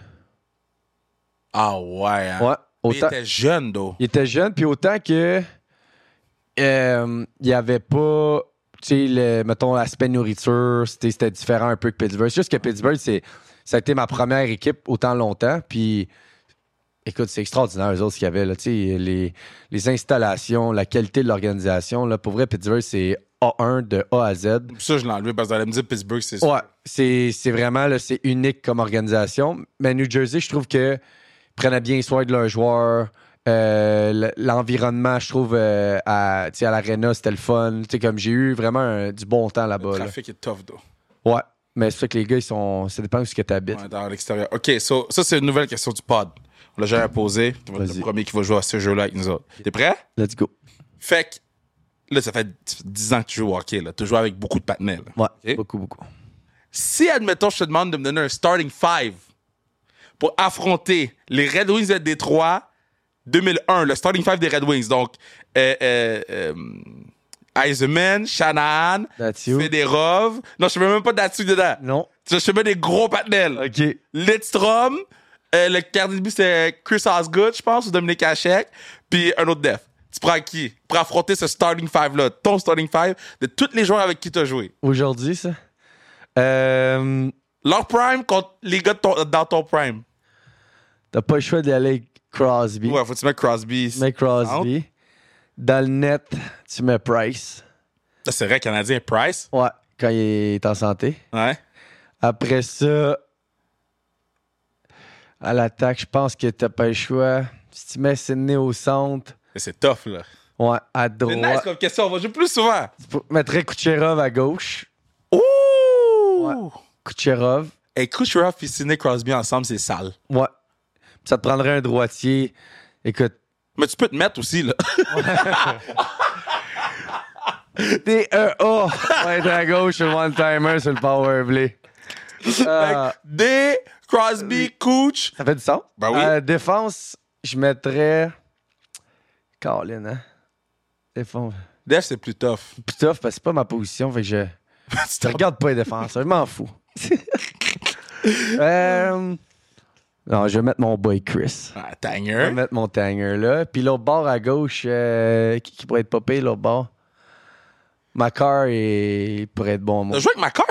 Ah ouais. hein? Ouais. Il était jeune, though. il était jeune, puis autant que euh, il n'y avait pas, tu sais, le- mettons, l'aspect nourriture, c'était différent un peu que Pittsburgh. C'est juste que Pittsburgh, ça a été ma première équipe autant longtemps. Puis, écoute, c'est extraordinaire, eux autres, ce qu'il y avait. Là, Tu sais, les, les installations, la qualité de l'organisation. Là, pour vrai, Pittsburgh, c'est A1 de A à Z. Ça, je l'ai enlevé parce que j'allais me dire Pittsburgh, c'est Ouais, c'est c'est vraiment là, c'est unique comme organisation. Mais New Jersey, je trouve que prenaient bien soin de leurs joueurs. Euh, L'environnement, je trouve, euh, à, tu sais, à l'Arena, c'était le fun. Tu sais, comme j'ai eu vraiment un- du bon temps Le là-bas. là. trafic est tough, though. Ouais. Mais c'est fait que les gars, ils sont. Ça dépend où ce que tu habites. Ouais, dans l'extérieur. OK, so, ça, c'est une nouvelle question du pod. On l'a jamais posée. Tu vas être le premier qui va jouer à ce jeu-là avec nous autres. T'es prêt? Let's go. Fait que, là, ça fait 10 ans que tu joues au hockey, là. Tu joues avec beaucoup de là. Ouais, beaucoup, beaucoup. Si, admettons, je te demande de me donner un starting five pour affronter les Red Wings de Détroit 2001, le starting five des Red Wings. Donc, euh, euh, euh, Eisenman, Shanahan. Fedorov. Non, je ne mets même pas Datsuk dedans. Non. Je mets des gros là. OK. Lidstrom, euh, le gardien de but, c'était Chris Osgood, je pense, ou Dominique Hachek, puis un autre def. Tu prends qui? Pour affronter ce starting five-là, ton starting five, de tous les joueurs avec qui tu as joué. Aujourd'hui, ça? Euh, Leur prime contre les gars ton- dans ton prime. T'as pas le choix d'aller avec Crosby. Ouais, faut que tu mettes Crosby. Tu mets Crosby. Dans le net, tu mets Price. C'est vrai, Canadien Price. Ouais, quand il est en santé. Ouais. Après ça, à l'attaque, je pense que t'as pas le choix. Si tu mets Sidney au centre, Mais C'est tough, là. ouais, à C'est droite. nice comme question, on va jouer plus souvent. Tu mettrais Kucherov à gauche. Ouh! Kucherov. Et Kucherov et Sidney Crosby ensemble, c'est sale. Ouais. Ça te prendrait un droitier. Écoute, Mais tu peux te mettre aussi, là. T'es un A. Ouais, t'es à gauche sur le one-timer sur le power play. D, Crosby, Cooch. ça fait du sens? Ben oui. Euh, défense, je mettrais. Colin, hein? Défense. Def, c'est plus tough. Plus tough, parce que c'est pas ma position, fait que je. Je regarde pas les défenseurs, je m'en fous. Euh, Non, je vais mettre mon boy Chris. Ah, Je Tanger. vais mettre mon Tanger là. Puis l'autre bord à gauche, euh, qui, qui pourrait être popé, l'autre bord? Macar est... il pourrait être bon. T'as joué avec Macar?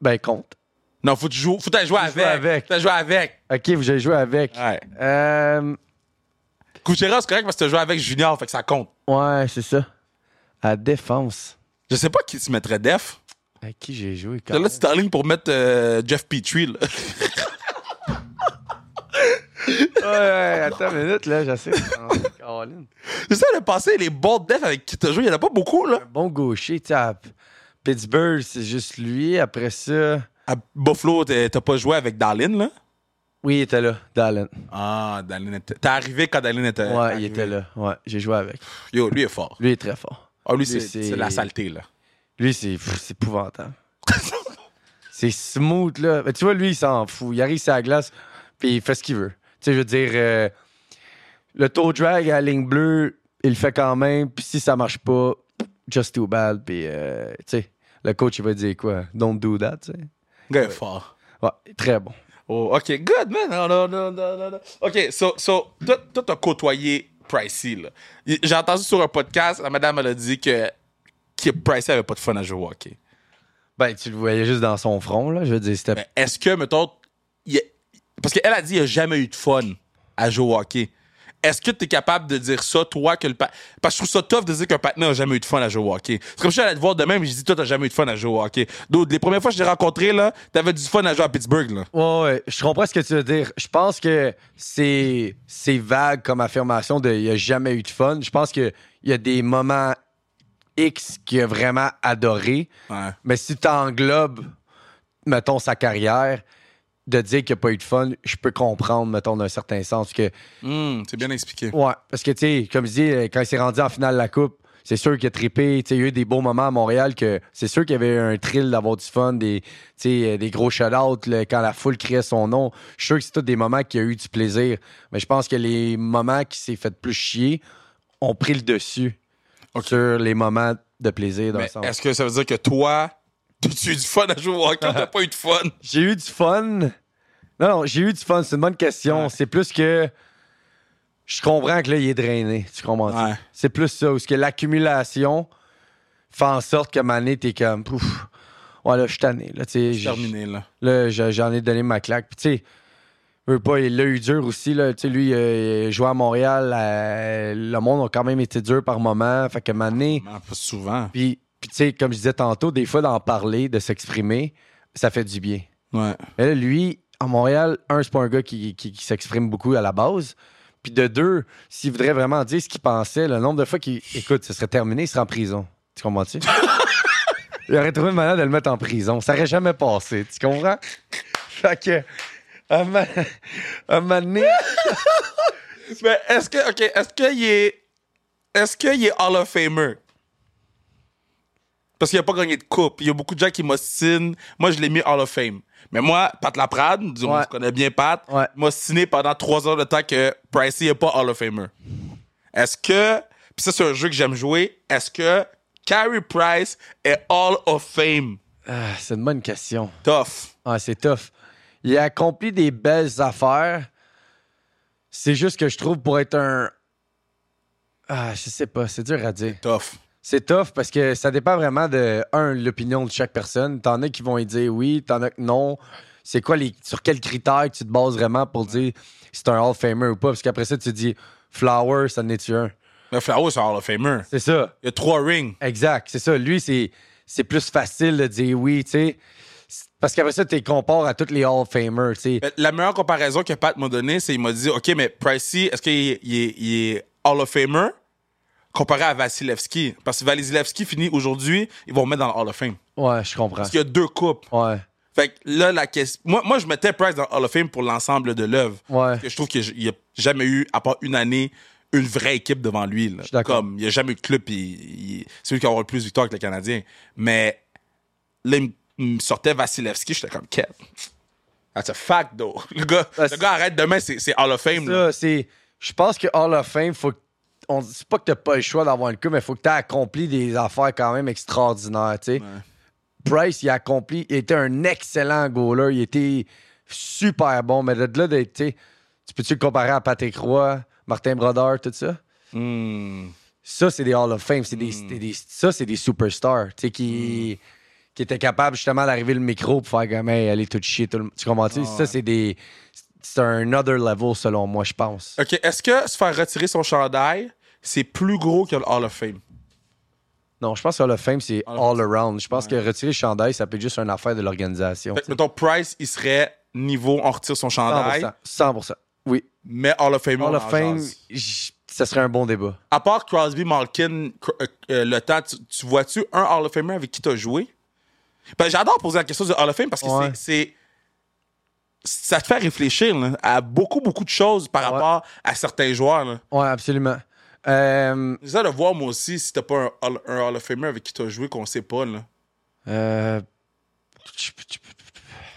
Ben, compte. Non, faut que tu joues. Faut que tu avec. jouer avec. Faut que tu jouer avec. Ok, vous avez joué avec. Ouais. Euh, c'est correct parce que tu joué avec Junior, fait que ça compte. ouais, c'est ça. À défense. Je sais pas qui tu mettrais Def. À qui j'ai joué quand Là, tu t'enlignes pour mettre euh, Jeff Petrie, là. Ouais, ouais, attends une minute, là, j'essaie. Caroline. J'essaie de passer les bons Def avec qui t'as joué. Il y en a pas beaucoup, là. Un bon gaucher, tu sais, à Pittsburgh, c'est juste lui. Après ça, À Buffalo, t'as pas joué avec Darlene, là? oui, il était là, Dallin. Ah, Darlene était. T'es arrivé quand Darlene était. Ouais, il était là. Ouais, j'ai joué avec. Yo, lui est fort. Lui, est très fort. Ah, lui, Lui, c'est la saleté, là. Lui, c'est épouvantable. c'est smooth, là. Mais tu vois, lui, il s'en fout. Il arrive sur la glace, puis il fait ce qu'il veut. Tu sais, je veux dire, euh, le toe drag à la ligne bleue, il le fait quand même. Puis si ça marche pas, just too bad. Puis, euh, tu sais, le coach, il va dire quoi? Don't do that, tu sais. Est fort. Ouais, très bon. Oh, OK, good, man. Non, non, non, non, non, non. OK, so, so toi, toi, t'as côtoyé Pricey, J'ai entendu sur un podcast, la madame, elle a dit que, que Pricey avait pas de fun à jouer au hockey. Ben, tu le voyais juste dans son front, là. Je veux dire, c'était. Mais est-ce que, mettons, y a- parce qu'elle a dit qu'il n'y a jamais eu de fun à jouer au hockey. Est-ce que tu es capable de dire ça, toi, que le pa- Parce que je trouve ça tough de dire qu'un partenaire n'a jamais eu de fun à jouer au hockey. C'est comme si j'allais te voir de même et je dis, toi, t'as jamais eu de fun à jouer au hockey. Donc, les premières fois que je t'ai rencontré, là, t'avais du fun à jouer à Pittsburgh, là. Ouais, ouais, je comprends ce que tu veux dire. Je pense que c'est c'est vague comme affirmation de il n'y a jamais eu de fun. Je pense qu'il y a des moments X qu'il a vraiment adoré. Ouais. Mais si tu englobes, mettons, sa carrière, de dire qu'il n'y a pas eu de fun, je peux comprendre, mettons, d'un certain sens. Que, Hum, c'est bien expliqué. ouais, parce que, tu sais, comme je dis, quand il s'est rendu en finale de la Coupe, c'est sûr qu'il a trippé. Tu sais, Il y a eu des beaux moments à Montréal que c'est sûr qu'il y avait un thrill d'avoir du fun, des, sais, des gros shout-outs quand la foule criait son nom. Je suis sûr que c'est tous des moments qui a eu du plaisir. Mais je pense que les moments qui s'est fait plus chier ont pris le dessus sur les moments de plaisir dans le sens. est-ce que ça veut dire que toi, tu as eu du fun à jouer au hockey ou t'as pas eu de fun? J'ai eu du fun. Non, non, j'ai eu du fun. C'est une bonne question. Ouais. C'est plus que. Je comprends que là, il est drainé. Tu comprends? Ouais. C'est plus ça. Parce que l'accumulation fait en sorte que Mané, t'es comme. Pouf, Ouais, là, je suis tanné. Là, terminé, là. Là, je- j'en ai donné ma claque. Puis, tu sais, veux pas, il l'a eu dur aussi. Là. Tu sais, lui, euh, il jouait à Montréal. euh, le monde a quand même été dur par moment. Fait que Non, pas souvent. puis, puis tu sais, comme je disais tantôt, des fois, d'en parler, de s'exprimer, ça fait du bien. Ouais. Mais là, lui, à Montréal, un, c'est pas un gars qui, qui- qui s'exprime beaucoup à la base. Puis de deux, s'il voudrait vraiment dire ce qu'il pensait, le nombre de fois qu'il. Écoute, ce serait terminé, il serait en prison. Tu comprends-tu? il aurait trouvé une manière de le mettre en prison. Ça aurait jamais passé. Tu comprends? Fait que. Un ma- un moment donné- Mais est-ce que, OK, est-ce qu'il est. Est-ce qu'il est Hall of Famer? Parce qu'il n'a pas gagné de coupe. Il y a beaucoup de gens qui m'ostinent. Moi, je l'ai mis Hall of Fame. Mais moi, Pat Laprade, disons, Ouais. je connais bien Pat, Ouais. m'a ostiné pendant trois heures de temps que Pricey n'est pas Hall of Famer. Est-ce que. Puis ça, c'est un jeu que j'aime jouer. Est-ce que Carey Price est Hall of Fame? Ah, c'est une bonne question. Tough. Ah, c'est tough. Il a accompli des belles affaires. C'est juste que je trouve pour être un. Ah, je sais pas, c'est dur à dire. Tough. C'est tough parce que ça dépend vraiment de, un, l'opinion de chaque personne. T'en as qui vont y dire oui, t'en as que non. C'est quoi les. Sur quels critères tu te bases vraiment pour dire si c'est un Hall of Famer ou pas? Parce qu'après ça, tu te dis Flower, ça en est-tu un? Mais Flowers, c'est Hall of Famer. C'est ça. Il y a trois rings. Exact, c'est ça. Lui, c'est, c'est plus facile de dire oui, tu sais. Parce qu'après ça, tu les compares à tous les Hall of Famers, tu sais. Mais La meilleure comparaison que Pat m'a donnée, c'est qu'il m'a dit OK, mais Pricey, est-ce qu'il est- il est Hall of Famer? Comparé à Vasilevski? Parce que Vasilevski finit aujourd'hui, ils vont le mettre dans le Hall of Fame. Ouais, je comprends. Parce qu'il y a deux coupes. Ouais, Fait que là, la question. Moi, moi, je mettais Price dans Hall of Fame pour l'ensemble de l'œuvre. ouais. Parce que je trouve qu'il n'y a jamais eu, à part une année, une vraie équipe devant lui. là. suis d'accord. Comme, il n'y a jamais eu de club, puis c'est lui qui a avoir le plus de victoires avec le Canadien. Mais là, il me- sortait Vasilevski, j'étais comme, Kev. That's a fact, though. Le gars, le gars arrête demain, c'est Hall of Fame. Ça, c'est. Je pense que Hall of Fame, faut que- on dit pas que t'as pas le choix d'avoir une coupe, mais faut que t'aies accompli des affaires quand même extraordinaires, tu sais. Price, il a accompli, il était un excellent goaler, il était super bon, mais de là d'être, tu tu peux-tu le comparer à Patrick Roy, Martin Brodeur, tout ça? Hmm. Ça, c'est des Hall of Fame, c'est des, c'est des- ça, c'est des superstars, tu sais, qui, qui étaient capables justement d'arriver le micro pour faire comme, hey, allez tout chier, tout le... tu comprends? tu? Ça, c'est des. C'est un other level selon moi, je pense. OK, est-ce que se faire retirer son chandail, c'est plus gros que le Hall of Fame? Non, je pense que Hall of Fame, c'est all around. Je pense que retirer le chandail, ça peut être juste une affaire de l'organisation. Fait que, mettons, Price, il serait niveau, on retire son chandail, 100%. 100%. Oui. mais Hall of Fame, Hall of Fame, ça serait un bon débat. À part Crosby, Malkin, euh, euh, le temps, tu, tu vois-tu un Hall of Famer avec qui tu as joué? Ben, J'adore poser la question de Hall of Fame parce que Ouais. c'est- c'est. Ça te fait réfléchir là, à beaucoup, beaucoup de choses par Ouais. rapport à certains joueurs. là. Ouais, absolument. Euh, J'essaie de voir, moi aussi, si t'as pas un Hall, un Hall of Famer avec qui tu as joué qu'on sait pas. Là. euh, Je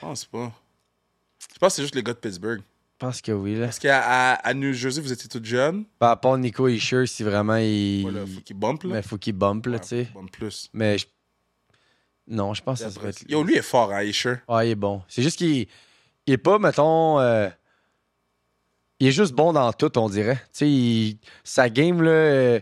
pense pas. Je pense que c'est juste les gars de Pittsburgh. je pense que oui. Là. Parce qu'à à, à New Jersey, vous étiez tous jeunes. Ben, à part Nico Isher, si vraiment il. Voilà, faut qu'ils bump. Là. Mais faut qu'il bump, là, Ouais, tu sais. bump plus. Mais je- non, je pense que ça serait. Yo, lui est fort, hein, Isher. Ouais, il est bon. C'est juste qu'il il est pas, mettons. euh, il est juste bon dans tout, on dirait. Sa game, là. euh,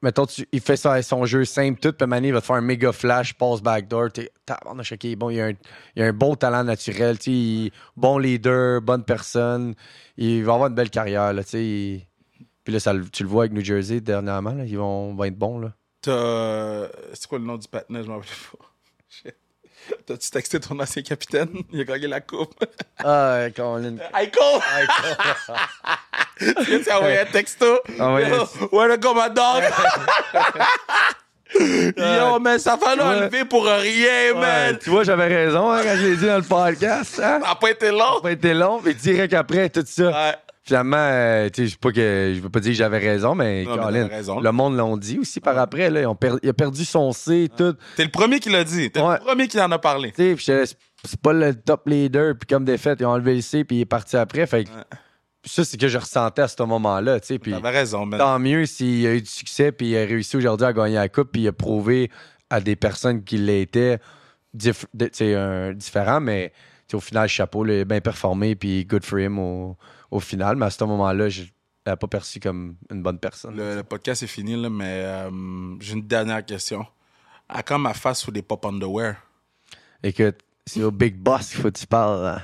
mettons, il fait ça, son jeu simple, tout, puis Mané, il va te faire un méga flash, passe backdoor. Ok, il est bon, il a, un, il a un bon talent naturel, tu bon leader, bonne personne. Il va avoir une belle carrière, là, tu Puis là, ça tu le vois avec New Jersey dernièrement, ils vont, vont être bons, là. C'est quoi le nom du patinet? Je m'en rappelle pas. T'as-tu texté ton ancien capitaine? Il a gagné la coupe. Ah, Colin. Aiko! Tu as envoyé un texto? Envoyé Yo, Where to go, my dog? Yo, man, ça fait Ouais. l'enlever pour rien, Ouais, man. tu vois, j'avais raison hein, quand je l'ai dit dans le podcast. Hein? Ça a pas été long. Ça a pas été long, mais direct après, tout ça. Ouais. Finalement, euh, tu sais, pas que je veux pas dire que j'avais raison, mais, Non, mais Colin, raison. le monde l'ont dit aussi par après. Là, per- il a perdu son C, tout. T'es le premier qui l'a dit. T'es Ouais. le premier qui en a parlé. Tu sais, c'est- pas le top leader, puis comme défaite, ils ont enlevé le C, puis il est parti après. Fait que ça, c'est que je ressentais à ce moment-là. tu sais, Puis T'avais raison, man. tant mieux s'il a eu du succès, puis il a réussi aujourd'hui à gagner la coupe, puis il a prouvé à des personnes qui l'étaient dif- de- tu sais, un- différents, mais au final, chapeau, il a bien performé, puis good for him au, au final. Mais à ce moment-là, je pas perçu comme une bonne personne. Le, le podcast est fini, là, mais euh, j'ai une dernière question. À quand ma face sous des pop underwear? Écoute, c'est au Big Boss qu'il faut que tu parles. là.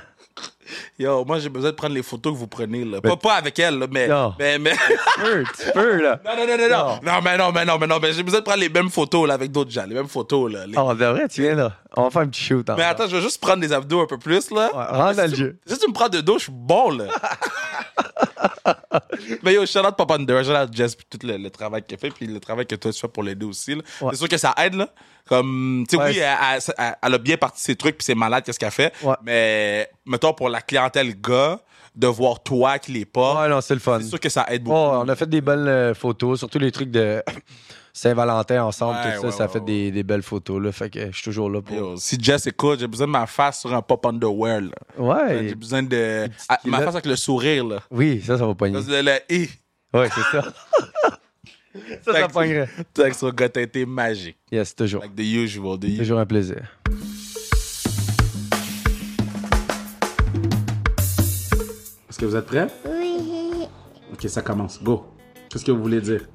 Yo, moi, j'ai besoin de prendre les photos que vous prenez, là. Pas, pas avec elle, là, mais. Non. Mais, mais... Tu peux, tu peux, là. non, non, non, non, non. Non, mais non, mais non, mais non. Mais j'ai besoin de prendre les mêmes photos, là, avec d'autres gens. Les mêmes photos, là. Les- Oh, de vrai, tu viens là. On va faire un petit shoot. Mais attends, je vais juste prendre des abdos un peu plus, là. Ouais, rentre dans le jeu. Si tu me prends de dos, je suis bon, là. Mais yo, shout out Papa Under, shout out Jess pour tout le, le travail qu'elle fait, puis le travail que toi tu fais pour l'aider aussi. là. Ouais. C'est sûr que ça aide, là. Comme, tu sais, Ouais, oui, elle, elle- elle a bien parti ses trucs, puis c'est malade, qu'est-ce qu'elle fait. Ouais. Mais, mettons, pour la clientèle gars, de voir toi qui l'est pas, Ouais, non, c'est le fun. c'est sûr que ça aide beaucoup. Oh, on a fait des belles euh, photos, surtout les trucs de Saint-Valentin ensemble, Ouais, tout ça, ouais, ça ouais, fait. Des, des belles photos, là. Fait que je suis toujours là pour. Yo, si Jess écoute, j'ai besoin de ma face sur un pop underwear, là. Ouais. J'ai besoin de. ah, ma face avec le sourire, là. Oui, ça, ça va pogner. Le, le, hi. Ouais, c'est ça. ça, ça pognerait. Avec son gars teinté magique. Yes, toujours. Like the usual. The usual. Toujours un plaisir. Que vous êtes prêts? Oui. Ok, ça commence. Go. Qu'est-ce que vous voulez dire?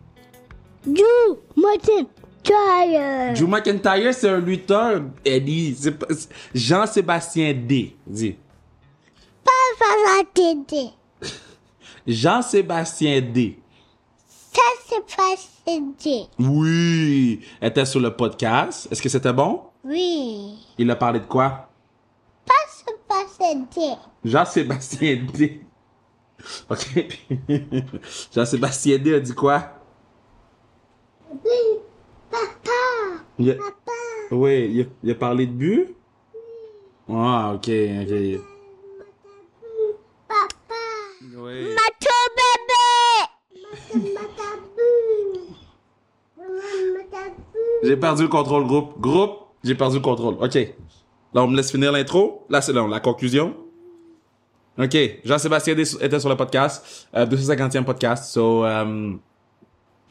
Drew McIntyre. Drew McIntyre, c'est un lutteur. Eddie. Jean-Sébastien D. Dis. Pas télé. Jean-Sébastien D. Ça, c'est pas CD. Oui. était sur le podcast. Est-ce que c'était bon? Oui. Il a parlé de quoi? Pas pas CD. Jean-Sébastien D. Ok. Jean-Sébastien D a dit quoi? Oui. Papa. Il a- Papa. Oui, il a, il a parlé de but? Ah, ok, ok. Papa. Oui. Mato bébé. J'ai perdu le contrôle, groupe. Groupe, j'ai perdu le contrôle. OK. Là, on me laisse finir l'intro. Là, c'est la conclusion. OK. Jean-Sébastien était sur le podcast. Euh, 250e podcast. So, euh,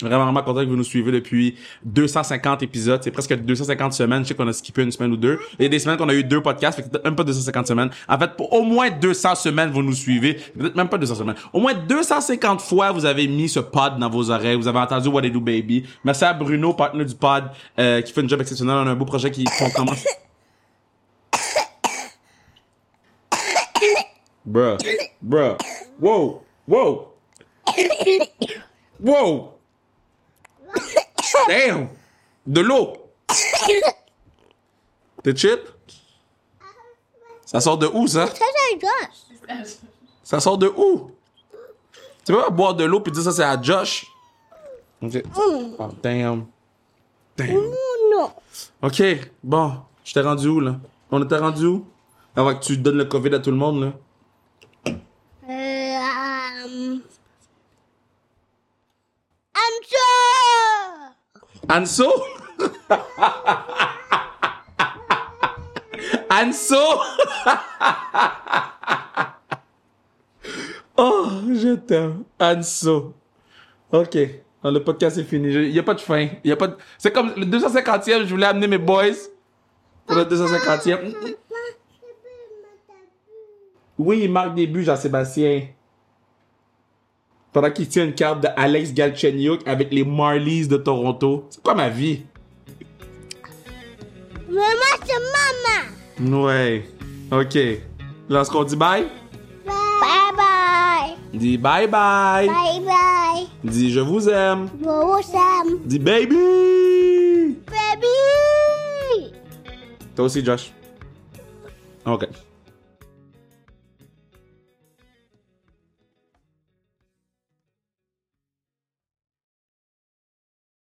vraiment, vraiment content que vous nous suivez depuis 250 épisodes. C'est presque 250 semaines. Je sais qu'on a skippé une semaine ou deux. Il y a des semaines qu'on a eu deux podcasts. Fait peut-être même pas 250 semaines. En fait, au moins 200 semaines, vous nous suivez. Peut-être même pas 200 semaines. Au moins 250 fois, vous avez mis ce pod dans vos oreilles. Vous avez entendu What They Do Baby. Merci à Bruno, partenaire du pod, euh, qui fait un job exceptionnel. On a un beau projet qui commence. Bruh. Bruh. Wow. Wow. Wow. Damn. De l'eau. T'es shit? Ça sort de où, ça? Ça, sort de où? Tu peux pas boire de l'eau puis dire ça, c'est à Josh? Ok. Oh, damn. Damn. Non. Ok, bon. Je t'ai rendu où, là? On était rendu où? Avant que tu donnes le COVID à tout le monde, là. Um... Sure. Anso? Anso? oh, je t'aime. Anso. OK. Le podcast est fini. Il n'y a pas de fin. Y a pas de... C'est comme le 250e, je voulais amener mes boys pour le 250e. Oui, il marque des buts, Jean-Sébastien. Pendant qu'il tient une carte de Alex Galchenyuk avec les Marlies de Toronto. C'est quoi ma vie? Moi, c'est maman. Ouais. OK. Là, est-ce qu'on dit bye? Bye bye. Dis bye bye. Bye bye. Dis je vous aime. Yo, Sam. Dis baby. Baby. Toi aussi, Josh. OK.